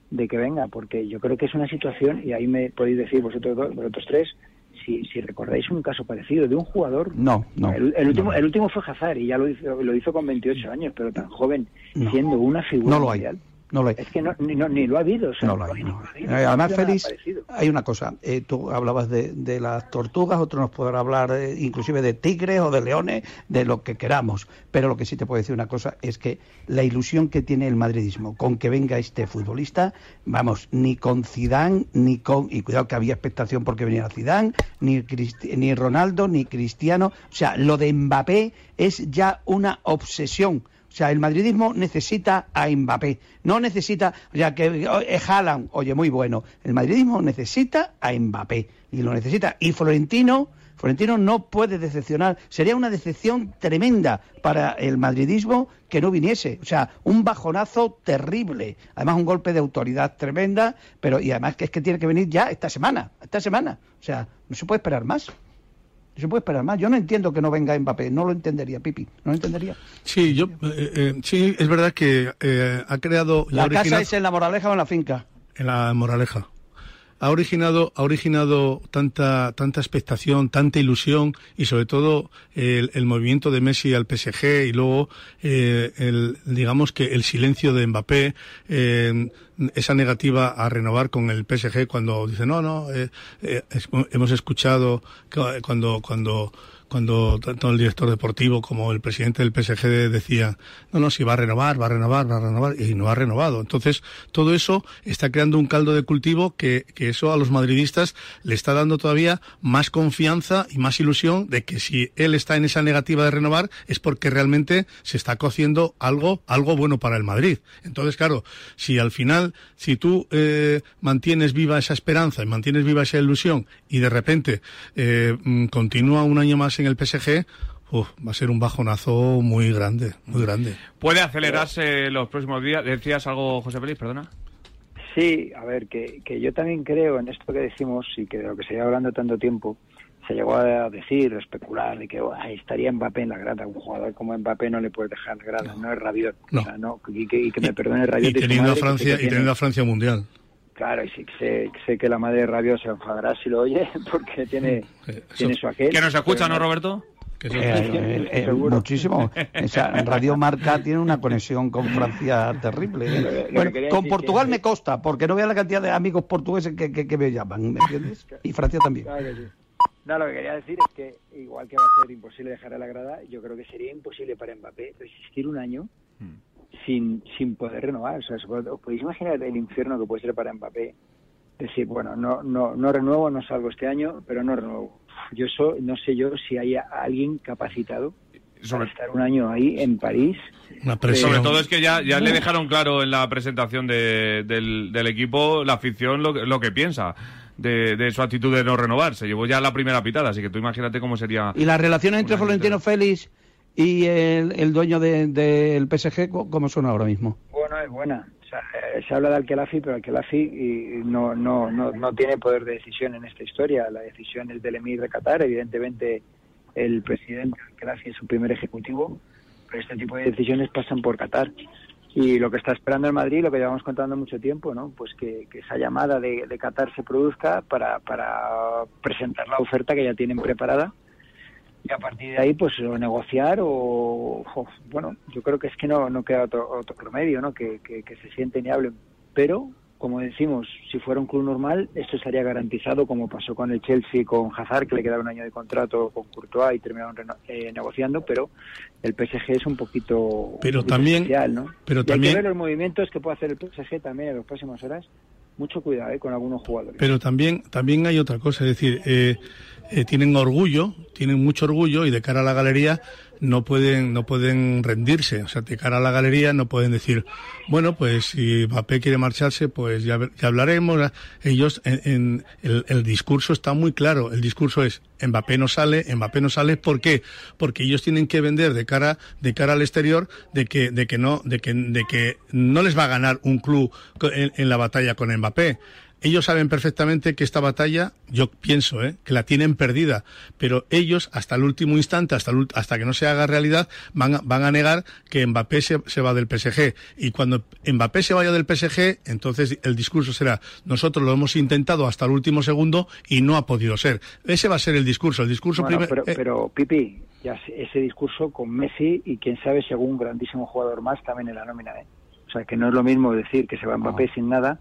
de que venga, porque yo creo que es una situación, y ahí me podéis decir vosotros, dos, vosotros tres, si, si recordáis un caso parecido de un jugador. No, no. El, último, el último fue Hazard y ya lo hizo, lo hizo con 28 años, pero tan joven, siendo una figura no lo Hay. No Es que no, ni, lo ha habido. no lo hay, Además, Félix, hay una cosa. Eh, tú hablabas de, las tortugas, otro nos podrá hablar eh, inclusive de tigres o de leones, de lo que queramos. Pero lo que sí te puedo decir una cosa es que la ilusión que tiene el madridismo con que venga este futbolista, vamos, ni con Zidane, ni con... Y cuidado que había expectación porque venía Zidane, ni, ni Ronaldo, ni Cristiano. O sea, lo de Mbappé es ya una obsesión o sea, el madridismo necesita a Mbappé, no necesita, ya que es Haaland, oye, muy bueno. El madridismo necesita a Mbappé y lo necesita. Y Florentino, Florentino no puede decepcionar. Sería una decepción tremenda para el madridismo que no viniese. O sea, un bajonazo terrible. Además, un golpe de autoridad tremenda, pero y además que es que tiene que venir ya esta semana, esta semana. O sea, no se puede esperar más se puede esperar más. Yo no entiendo que no venga Mbappé, no lo entendería, Pipi, no lo entendería. Sí, yo, eh, eh, sí, es verdad que eh, ha creado... ¿La, casa es en la Moraleja o en la finca? En la Moraleja. Ha originado, ha originado tanta, tanta expectación, tanta ilusión y sobre todo el, el movimiento de Messi al PSG y luego eh, el, digamos que el silencio de Mbappé, eh, esa negativa a renovar con el PSG cuando dice no, no, eh, eh, hemos escuchado cuando, cuando cuando tanto el director deportivo como el presidente del PSG decía, no, no, si va a renovar, va a renovar, va a renovar, y no ha renovado. Entonces, todo eso está creando un caldo de cultivo que, que eso a los madridistas le está dando todavía más confianza y más ilusión de que si él está en esa negativa de renovar es porque realmente se está cociendo algo, algo bueno para el Madrid. Entonces, claro, si al final, si tú eh, mantienes viva esa esperanza y mantienes viva esa ilusión y de repente eh, mm, continúa un año más en el PSG, uf, va a ser un bajonazo muy grande, muy grande. ¿Puede acelerarse los próximos días? ¿Decías algo, José Félix? Perdona. Sí, a ver, que, que yo también creo en esto que decimos y que de lo que se lleva hablando tanto tiempo, se llegó a decir, a especular, de que "Ay, estaría Mbappé en la grada. Un jugador como Mbappé no le puede dejar la grada, no, es Rabiot. No. O sea, no, y, que, y que me perdone Rabiot. Y teniendo a Francia, y teniendo a Francia mundial. Claro, y sí, sé, sé que la madre de se enfadará si lo oye, porque tiene, tiene su aquel. Que nos escucha, ¿no, Roberto? Eh, eh, eh, muchísimo. O sea, Radio Marca tiene una conexión con Francia terrible. ¿eh? Que- Bueno, con Portugal que- me consta, porque no vea la cantidad de amigos portugueses que, que, que me llaman, ¿me entiendes? Y Francia también. Claro que sí. No, lo que quería decir es que igual que va a ser imposible dejar a la grada, yo creo que sería imposible para Mbappé resistir un año sin, sin poder renovar. O sea, ¿os pod- ¿os podéis imaginar el infierno que puede ser para Mbappé? Decir, bueno, no, no, no renuevo, no salgo este año, pero no renuevo. Yo eso, no sé yo si hay a- alguien capacitado para estar un año ahí en París. Una Sobre todo es que ya, ya le dejaron claro en la presentación de- del, del equipo la afición lo, que- lo que piensa de, de su actitud de no renovar. Se llevó ya la primera pitada, así que tú imagínate cómo sería. Y las relaciones entre Florentino Félix y el, dueño de- del PSG, ¿cómo son ahora mismo? Bueno, es buena. Eh, se habla de Alquelafi, pero Alquelafi no, no, no, no tiene poder de decisión en esta historia. La decisión es del emir de Qatar. Evidentemente, el presidente Alquelafi es su primer ejecutivo, pero este tipo de decisiones pasan por Qatar. Y lo que está esperando el Madrid, lo que llevamos contando mucho tiempo, ¿no? Pues que, que esa llamada de, de Qatar se produzca para, para presentar la oferta que ya tienen preparada y a partir de ahí pues o negociar o, o, bueno yo creo que es que no no queda otro, otro remedio no que, que, que se sienten y hablen pero como decimos si fuera un club normal esto estaría garantizado como pasó con el Chelsea con Hazard que le quedaba un año de contrato con Courtois y terminaron eh, negociando pero el PSG es un poquito Pero un poquito también- especial, ¿no? pero Y hay también- que ver los movimientos que puede hacer el PSG también en las próximas horas mucho cuidado ¿eh? con algunos jugadores Pero también, también hay otra cosa, es decir, eh, eh, tienen orgullo, tienen mucho orgullo y de cara a la galería no pueden, no pueden rendirse. O sea, de cara a la galería no pueden decir, bueno, pues si Mbappé quiere marcharse, pues ya, ya hablaremos. Ellos, en, en- el, el discurso está muy claro. El discurso es, Mbappé no sale, Mbappé no sale. ¿Por qué? Porque ellos tienen que vender de cara, de cara al exterior de que, de que no, de que, de que no les va a ganar un club en, en la batalla con Mbappé. Ellos saben perfectamente que esta batalla, yo pienso, ¿eh? que la tienen perdida, pero ellos hasta el último instante, hasta, el hasta que no se haga realidad, van a, van a negar que Mbappé se, se va del PSG. Y cuando Mbappé se vaya del PSG, entonces el discurso será, nosotros lo hemos intentado hasta el último segundo y no ha podido ser. Ese va a ser el discurso. El discurso Bueno, primer- pero, eh, pero, Pipi, ya ese discurso con Messi y quién sabe si algún grandísimo jugador más también en la nómina, ¿eh? O sea, que no es lo mismo decir que se va Mbappé sin nada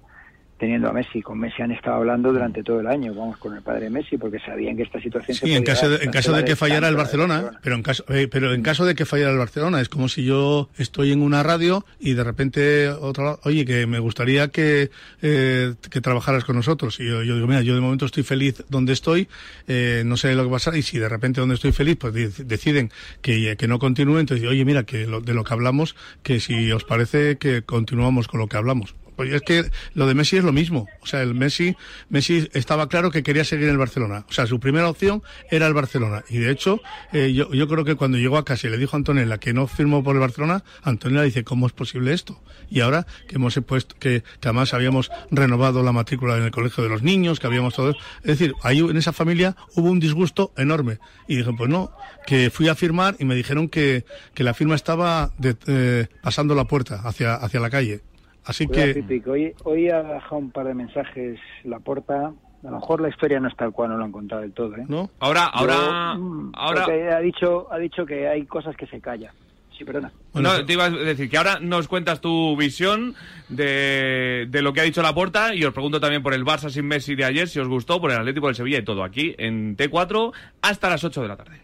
teniendo a Messi. Con Messi han estado hablando durante todo el año, vamos, con el padre de Messi, porque sabían que esta situación se Sí, en podía caso, de, en caso de que fallara el Barcelona, pero en caso, eh, pero en caso de que fallara el Barcelona, es como si yo estoy en una radio y de repente otra, oye, que me gustaría que, eh, que trabajaras con nosotros. Y yo, yo digo, mira, yo de momento estoy feliz donde estoy, eh, no sé lo que pasa, y si de repente donde estoy feliz, pues de- deciden que, que no continúe, entonces oye, mira, que lo- de lo que hablamos, que si os parece que continuamos con lo que hablamos. Pues es que lo de Messi es lo mismo. O sea, el Messi, Messi estaba claro que quería seguir en el Barcelona. O sea, su primera opción era el Barcelona. Y de hecho, eh, yo, yo creo que cuando llegó a casa y le dijo a Antonella que no firmó por el Barcelona, Antonella dice, ¿cómo es posible esto? Y ahora que hemos puesto, que, que además habíamos renovado la matrícula en el colegio de los niños, que habíamos todo. Es decir, ahí en esa familia hubo un disgusto enorme. Y dije, pues no, que fui a firmar y me dijeron que, que la firma estaba de- eh, pasando la puerta hacia, hacia la calle. Así Cuidado, que... Hoy, hoy ha dejado un par de mensajes la porta. A lo mejor la historia no es tal cual, no lo han contado del todo, ¿eh? ¿No? Ahora, ahora, mm, ahora... ha dicho, ha dicho que hay cosas que se callan. Sí, perdona. no, te iba a decir que ahora nos cuentas tu visión de, de lo que ha dicho Laporta y os pregunto también por el Barça sin Messi de ayer, si os gustó, por el Atlético del Sevilla y todo aquí en T4 hasta las 8 de la tarde.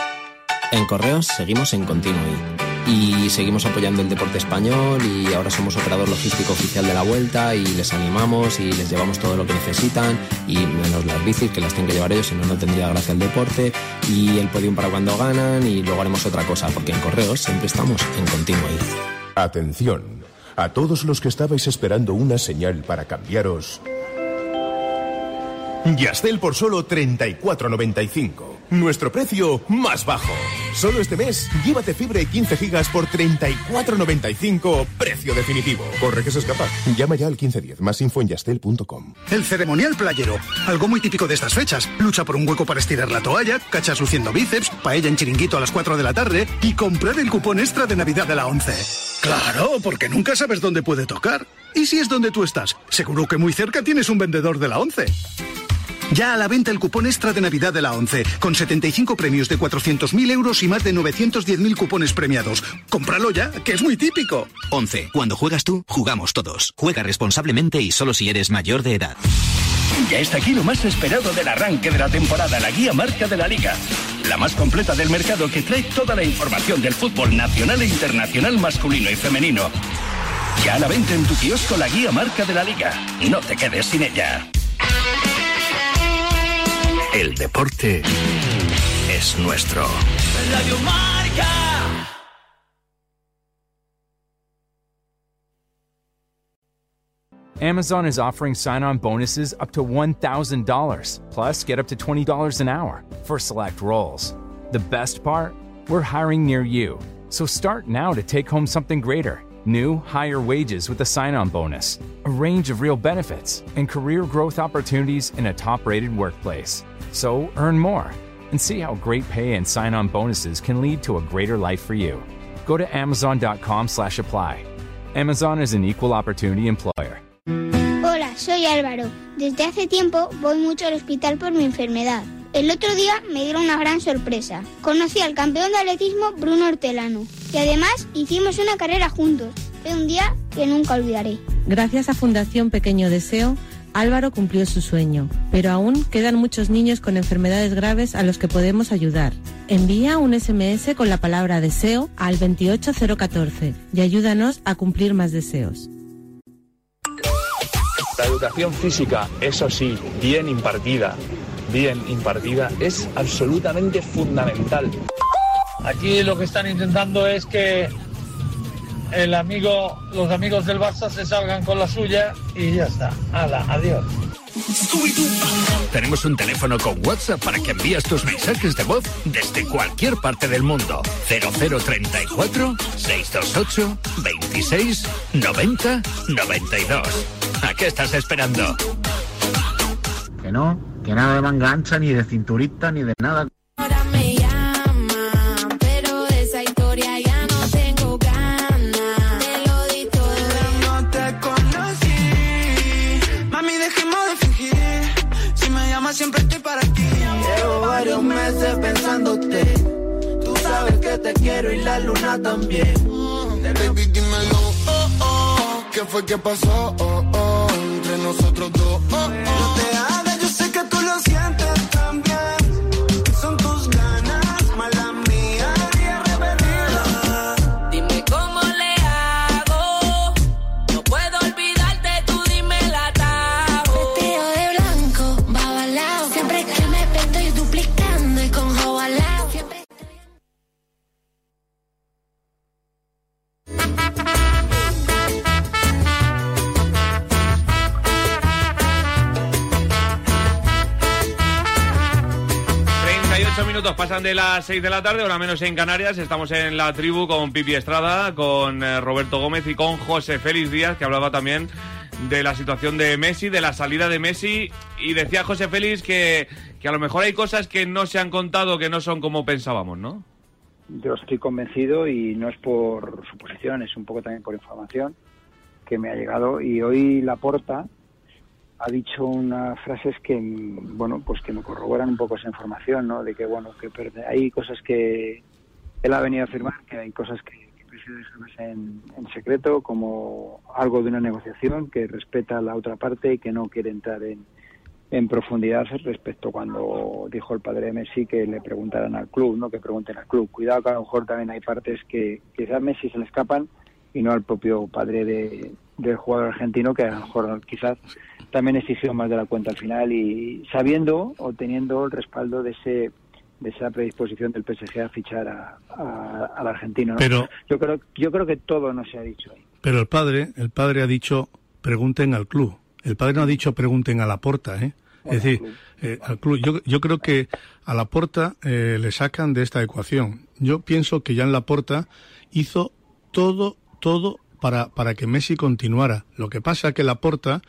En Correos seguimos en Continui y seguimos apoyando el deporte español y ahora somos operador logístico oficial de la vuelta y les animamos y les llevamos todo lo que necesitan y menos las bicis que las tienen que llevar ellos, si no, no tendría gracia el deporte y el podium para cuando ganan y luego haremos otra cosa porque en Correos siempre estamos en Continui. Atención, a todos los que estabais esperando una señal para cambiaros. Yastel por solo 34.95. Nuestro precio más bajo. Solo este mes, llévate fibra y 15 gigas por 34.95, precio definitivo. Corre que se escapa. Llama ya al 1510. Más info en yastel.com. El ceremonial playero, algo muy típico de estas fechas. Lucha por un hueco para estirar la toalla, cachas luciendo bíceps, paella en chiringuito a las 4 de la tarde y comprar el cupón extra de Navidad de la 11. Claro, porque nunca sabes dónde puede tocar. ¿Y si es donde tú estás? Seguro que muy cerca tienes un vendedor de la 11. Ya a la venta el cupón extra de Navidad de la 11, con 75 premios de 400.000 euros y más de 910.000 cupones premiados. Cómpralo ya, que es muy típico. 11. Cuando juegas tú, jugamos todos. Juega responsablemente y solo si eres mayor de edad. Ya está aquí lo más esperado del arranque de la temporada, la guía marca de la liga. La más completa del mercado que trae toda la información del fútbol nacional e internacional masculino y femenino. Ya a la venta en tu kiosco la guía marca de la liga. No te quedes sin ella. El deporte es nuestro. Radio Marca. Amazon is offering sign on bonuses up to $1,000, plus get up to $20 an hour for select roles. The best part? We're hiring near you. So start now to take home something greater new, higher wages with a sign on bonus, a range of real benefits, and career growth opportunities in a top rated workplace. So earn more and see how great pay and sign on bonuses can lead to a greater life for you. Go to amazon.com slash apply. Amazon is an equal opportunity employer. Hola, soy Álvaro. Desde hace tiempo voy mucho al hospital por mi enfermedad. El otro día me dieron una gran sorpresa. Conocí al campeón de atletismo Bruno Hortelano y además hicimos una carrera juntos. Fue un día que nunca olvidaré. Gracias a Fundación Pequeño Deseo, Álvaro cumplió su sueño, pero aún quedan muchos niños con enfermedades graves a los que podemos ayudar. Envía un SMS con la palabra deseo al 28014 y ayúdanos a cumplir más deseos. La educación física, eso sí, bien impartida, bien impartida, es absolutamente fundamental. Aquí lo que están intentando es que el amigo, los amigos del Barça se salgan con la suya y ya está. Hala, adiós. Tenemos un teléfono con WhatsApp para que envíes tus mensajes de voz desde cualquier parte del mundo. 0034 628 26 90 92. ¿A qué estás esperando? Que no, que nada de manga ancha, ni de cinturita, ni de nada. Y la luna también. Baby, dímelo, oh, oh. ¿Qué fue que pasó? Oh, oh. Entre nosotros dos. Oh, oh. No te hagas, yo sé que tú lo sientes también. Pasan de las 6 de la tarde, ahora menos en Canarias. Estamos en la tribu con Pipi Estrada, con eh, Roberto Gómez y con José Félix Díaz, que hablaba también de la situación de Messi, de la salida de Messi. Y decía José Félix que, que a lo mejor hay cosas que no se han contado, que no son como pensábamos, ¿no? Yo estoy convencido y no es por suposición, es un poco también por información que me ha llegado. Y hoy Laporta ha dicho unas frases que, bueno, pues que me corroboran un poco esa información, ¿no? De que, bueno, que hay cosas que él ha venido a afirmar, que hay cosas que, que dejarlas en, secreto, como algo de una negociación que respeta a la otra parte y que no quiere entrar en, en profundidad respecto cuando dijo el padre de Messi que le preguntaran al club, no que pregunten al club. Cuidado que a lo mejor también hay partes que quizás Messi se le escapan y no al propio padre de- del jugador argentino que a lo mejor quizás también exigió más de la cuenta al final y sabiendo o teniendo el respaldo de ese de esa predisposición del PSG a fichar a- a- al argentino. ¿no? Pero- yo creo yo creo que todo no se ha dicho ahí. Pero el padre, el padre ha dicho pregunten al club. El padre no ha dicho pregunten a la porta, ¿eh? Es decir, eh, al club. Yo, yo creo que a la porta eh, le sacan de esta ecuación. Yo pienso que ya en la porta hizo todo, todo para, para que Messi continuara. Lo que pasa que la porta,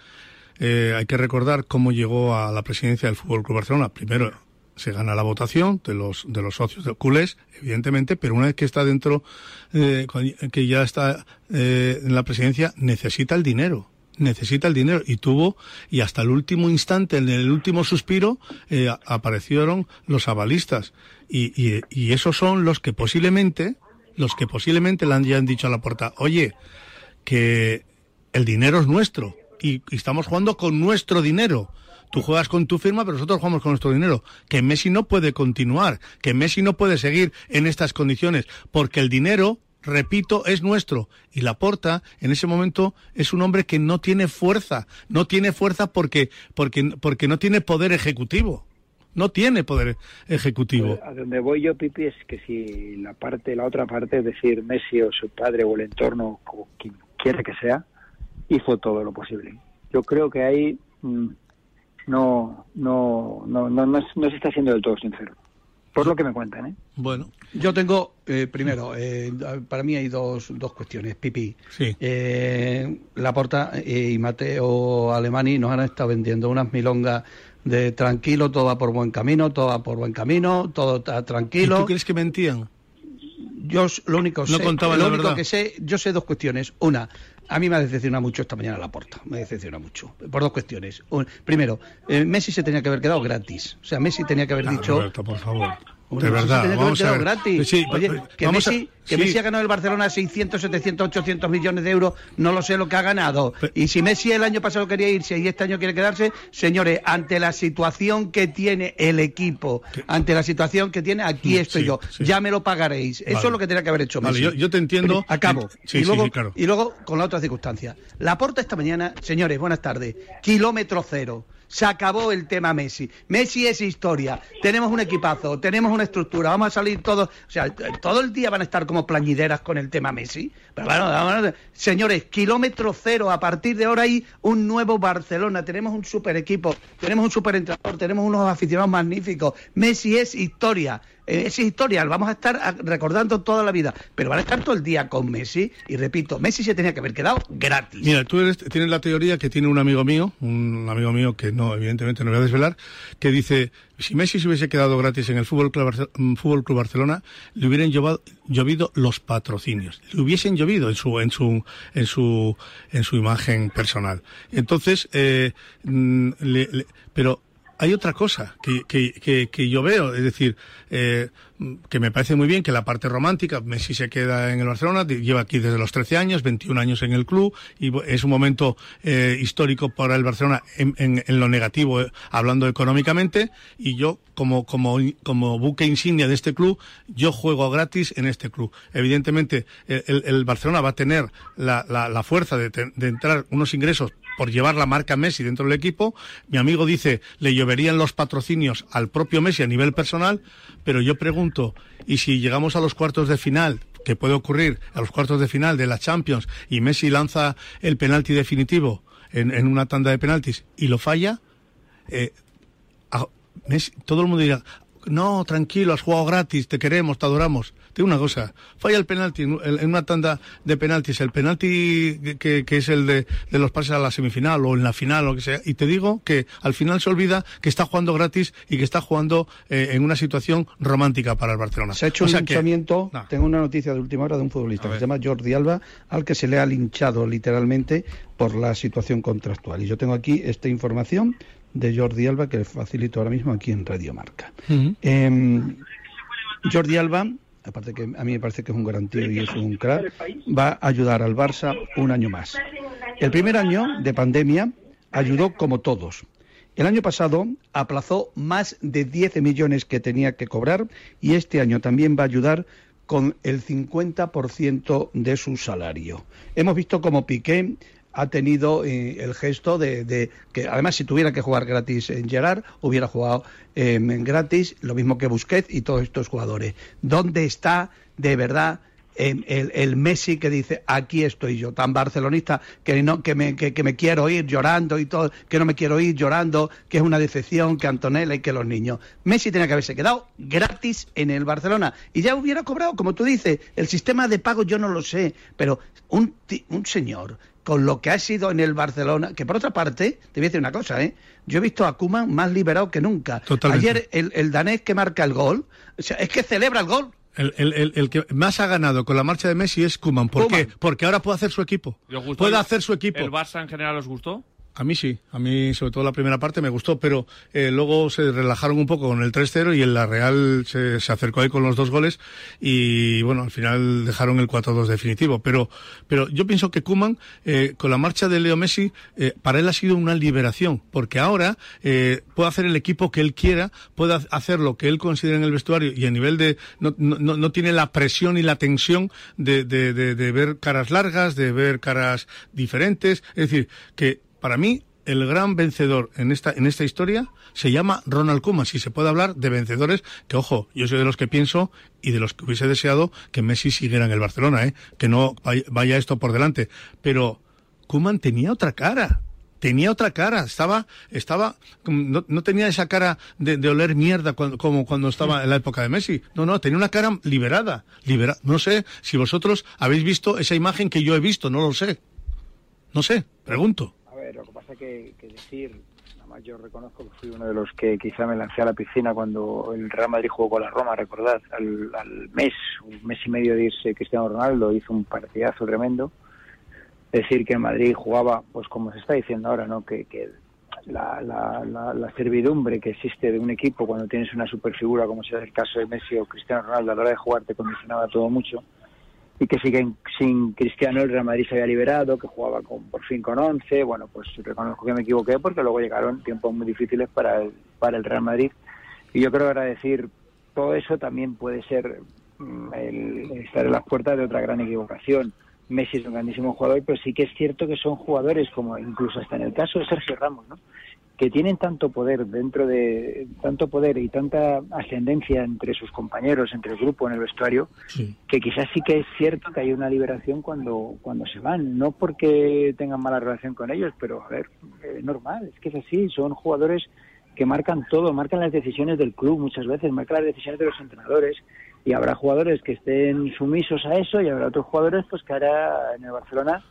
eh, hay que recordar cómo llegó a la presidencia del Fútbol Club Barcelona. Primero se gana la votación de los de los socios de culés, evidentemente, pero una vez que está dentro, eh, que ya está eh, en la presidencia, necesita el dinero necesita el dinero y tuvo y hasta el último instante en el último suspiro eh, aparecieron los avalistas y, y, y esos son los que posiblemente los que posiblemente le han dicho a la puerta oye que el dinero es nuestro y, estamos jugando con nuestro dinero. Tú juegas con tu firma, pero nosotros jugamos con nuestro dinero. Que Messi no puede continuar, que Messi no puede seguir en estas condiciones, porque el dinero, repito, es nuestro. Y Laporta, en ese momento, es un hombre que no tiene fuerza. No tiene fuerza porque, porque, porque no tiene poder ejecutivo. No tiene poder ejecutivo. A donde voy yo, Pipi, es que si la parte, la otra parte, es decir, Messi o su padre o el entorno, quiera que sea, hizo todo lo posible. Yo creo que ahí mm, no, no, no, no, no, se está siendo del todo sincero. Por lo que me cuentan, ¿eh? Bueno. Yo tengo, eh, primero, eh, para mí hay dos, dos cuestiones. Pipi, Sí. eh, Laporta eh, y Mateo Alemani nos han estado vendiendo unas milongas de tranquilo, todo va por buen camino, todo va por buen camino, todo está ¿Y tranquilo. tú crees que mentían? Yo lo único, No sé, lo único verdad. que sé, yo sé dos cuestiones. Una, a mí me ha decepcionado mucho esta mañana la porta, me decepciona mucho. Por dos cuestiones. Un- primero, eh, Messi se tenía que haber quedado gratis. O sea, Messi tenía que haber dicho. Roberto, por favor. Hombre, de verdad, que vamos a quedado ver. gratis. Sí, Oye, que, vamos a- Messi, que sí. Messi ha ganado el Barcelona 600, 700, 800 millones de euros, no lo sé lo que ha ganado. Y si Messi el año pasado quería irse y este año quiere quedarse, señores, ante la situación que tiene el equipo, ante la situación que tiene, aquí estoy sí, yo. Ya me lo pagaréis. Eso es lo que tenía que haber hecho Vale, Messi. yo- yo te entiendo. Acabo. Luego, claro. y luego, con la otra circunstancia. La porta esta mañana, señores, buenas tardes. Kilómetro cero. Se acabó el tema Messi. Messi es historia. Tenemos un equipazo, tenemos una estructura, vamos a salir todos. O sea, todo el día van a estar como plañideras con el tema Messi. Pero bueno, a- señores, kilómetro cero. A partir de ahora hay un nuevo Barcelona. Tenemos un super equipo, tenemos un super entrenador, tenemos unos aficionados magníficos. Messi es historia. Eh, Es historia, vamos a estar recordando toda la vida, pero van a estar todo el día con Messi. Y repito, Messi se tenía que haber quedado gratis. Mira, tú eres- tienes la teoría que tiene un amigo mío, un amigo mío que no, evidentemente no voy a desvelar, que dice, si Messi se hubiese quedado gratis en el Fútbol Club, mm, Fútbol Club Barcelona, le hubieran llevado- llovido los patrocinios, le hubiesen llovido en su, en su, en su, en su imagen personal. Entonces, eh, mm, le- pero hay otra cosa que, que, que, yo veo, es decir, eh, que me parece muy bien que la parte romántica, Messi se queda en el Barcelona, lleva aquí desde los 13 años, 21 años en el club, y es un momento eh, histórico para el Barcelona en, en- lo negativo, eh, hablando económicamente, y yo, como, como, como buque insignia de este club, yo juego gratis en este club. Evidentemente, el, el- el Barcelona va a tener la, la, la fuerza de, de entrar unos ingresos por llevar la marca Messi dentro del equipo. Mi amigo dice, le lloverían los patrocinios al propio Messi a nivel personal, pero yo pregunto, ¿y si llegamos a los cuartos de final, que puede ocurrir a los cuartos de final de la Champions, y Messi lanza el penalti definitivo en, en una tanda de penaltis y lo falla? Eh, Messi- todo el mundo dirá, no, tranquilo, has jugado gratis, te queremos, te adoramos. Te digo una cosa, falla el penalti en una tanda de penaltis, el penalti que, que es el de, de los pases a la semifinal o en la final o lo que sea, y te digo que al final se olvida que está jugando gratis y que está jugando eh, en una situación romántica para el Barcelona. Se ha hecho O sea un que- linchamiento, tengo una noticia de última hora de un futbolista que se llama Jordi Alba, al que se le ha linchado literalmente por la situación contractual. Y yo tengo aquí esta información de Jordi Alba que le facilito ahora mismo aquí en Radio Marca. Em, Jordi Alba, aparte que a mí me parece que es un gran tío y es un crack, va a ayudar al Barça un año más. El primer año de pandemia ayudó como todos. El año pasado aplazó más de 10 millones que tenía que cobrar y este año también va a ayudar con el 50% de su salario. Hemos visto como Piqué ha tenido eh, el gesto de, de que además si tuviera que jugar gratis en Gerard hubiera jugado eh, en gratis lo mismo que Busquets y todos estos jugadores. ¿dónde está de verdad eh, el, el Messi que dice aquí estoy yo tan barcelonista que no que me, que, que me quiero ir llorando y todo que no me quiero ir llorando que es una decepción que Antonella y que los niños Messi tenía que haberse quedado gratis en el Barcelona y ya hubiera cobrado como tú dices el sistema de pago yo no lo sé pero un, un señor con lo que ha sido en el Barcelona, que por otra parte, te voy a decir una cosa, ¿eh? Yo he visto a Koeman más liberado que nunca. Totalmente. Ayer el, el danés que marca el gol, o sea, es que celebra el gol. El, el- el- el que más ha ganado con la marcha de Messi es Kuman. ¿Por qué? Porque ahora puede hacer su equipo. ¿Y os gustó Puede hacer su equipo. ¿El Barça en general os gustó? A mí sí, a mí sobre todo la primera parte me gustó, pero eh, luego se relajaron un poco con el 3-0 y en la Real se, se acercó ahí con los dos goles y bueno, al final dejaron el 4-2 definitivo. Pero, pero yo pienso que Kuman, con la marcha de Leo Messi, eh, para él ha sido una liberación, porque ahora eh, puede hacer el equipo que él quiera, puede ha- hacer lo que él considera en el vestuario y a nivel de, no, no- no tiene la presión y la tensión de, de, de, de ver caras largas, de ver caras diferentes. Es decir, que para mí el gran vencedor en esta en esta historia se llama Ronald Koeman. Si se puede hablar de vencedores, que ojo, yo soy de los que pienso y de los que hubiese deseado que Messi siguiera en el Barcelona, ¿eh? que no vaya, esto por delante. Pero Koeman tenía otra cara. Tenía otra cara, estaba, estaba, no, no tenía esa cara de, de oler mierda como cuando estaba en la época de Messi. No, no, tenía una cara liberada, libera, no sé si vosotros habéis visto esa imagen que yo he visto, no lo sé. No sé, pregunto. Que que, decir, además yo reconozco que fui uno de los que quizá me lancé a la piscina cuando el Real Madrid jugó con la Roma, recordad, al, al mes, un mes y medio de irse Cristiano Ronaldo, hizo un partidazo tremendo. Decir que Madrid jugaba, pues como se está diciendo ahora, ¿no? Que, la servidumbre que existe de un equipo cuando tienes una superfigura, como sea el caso de Messi o Cristiano Ronaldo, a la hora de jugar te condicionaba todo mucho y que siguen sin Cristiano el Real Madrid se había liberado, que jugaba con, por fin con 11, bueno, pues reconozco que me equivoqué porque luego llegaron tiempos muy difíciles para el, para el Real Madrid y yo creo agradecer todo eso también puede ser mm, el estar en las puertas de otra gran equivocación. Messi es un grandísimo jugador, pero sí que es cierto que son jugadores como incluso hasta en el caso de Sergio Ramos, ¿no? Que tienen tanto poder dentro de tanto poder y tanta ascendencia entre sus compañeros, entre el grupo, en el vestuario, que quizás sí que es cierto que hay una liberación cuando cuando se van, no porque tengan mala relación con ellos, pero a ver, es normal, es que es así, son jugadores que marcan todo, marcan las decisiones del club muchas veces, marcan las decisiones de los entrenadores. Y habrá jugadores que estén sumisos a eso y habrá otros jugadores pues que ahora en el Barcelona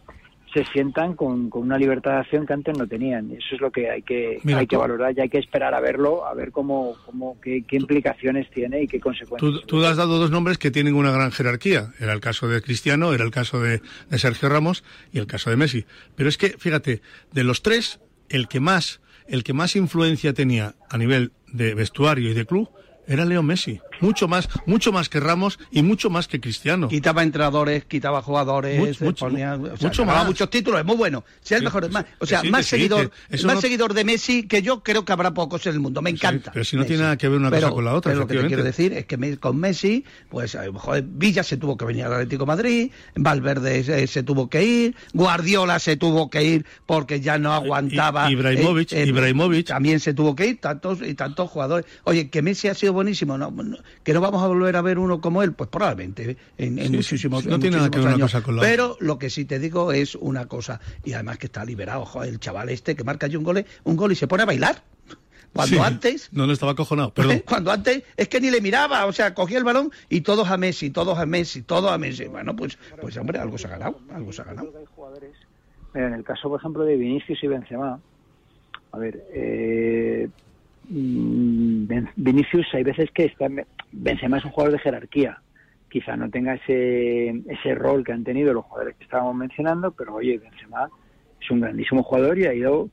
se sientan con, con una libertad de acción que antes no tenían. Eso es lo que hay que Mira, hay que tú- valorar y hay que esperar a verlo, a ver cómo, cómo qué, qué implicaciones tiene y qué consecuencias. Tú, tú has dado dos nombres que tienen una gran jerarquía. Era el caso de Cristiano, era el caso de, de Sergio Ramos y el caso de Messi. Pero es que, fíjate, de los tres, el que más, el que más influencia tenía a nivel de vestuario y de club era Leo Messi. Mucho más, mucho más que Ramos y mucho más que Cristiano. Quitaba entrenadores, quitaba jugadores, Mucho, eh, mucho, ponía- o sea, mucho más. muchos títulos, es muy bueno. Sea el mejor, más, o sea, sí, más sí, seguidor, más no- seguidor de Messi que yo creo que habrá pocos en el mundo. Me encanta. pero si no Messi. tiene nada que ver una cosa con la otra, pero lo que te quiero decir es que con Messi, pues a lo mejor Villa se tuvo que venir al Atlético de Madrid, Valverde se, se tuvo que ir, Guardiola se tuvo que ir porque ya no aguantaba. I- Ibrahimovic, Ibrahimovic. también se tuvo que ir, tantos y tantos jugadores. Oye, que Messi ha sido buenísimo, no, no, que no vamos a volver a ver uno como él, pues probablemente en, en Sí, sí, muchísimos, sí, no en tiene nada que ver una años. cosa con la. Pero lo que sí te digo es una cosa, y además que está liberado, joder, el chaval este que marca allí un gol, un gol y se pone a bailar. Cuando Sí. antes No, no estaba acojonado, perdón. Cuando antes es que ni le miraba, o sea, cogía el balón y todos a Messi, todos a Messi, todos a Messi. Bueno, pues, pues hombre, algo se ha ganado, algo se ha ganado. Mira, en el caso, por ejemplo, de Vinicius y Benzema, a ver, eh, Vinicius hay veces que está, Benzema es un jugador de jerarquía, quizá no tenga ese, ese rol que han tenido los jugadores que estábamos mencionando, pero oye, Benzema es un grandísimo jugador y ha ido,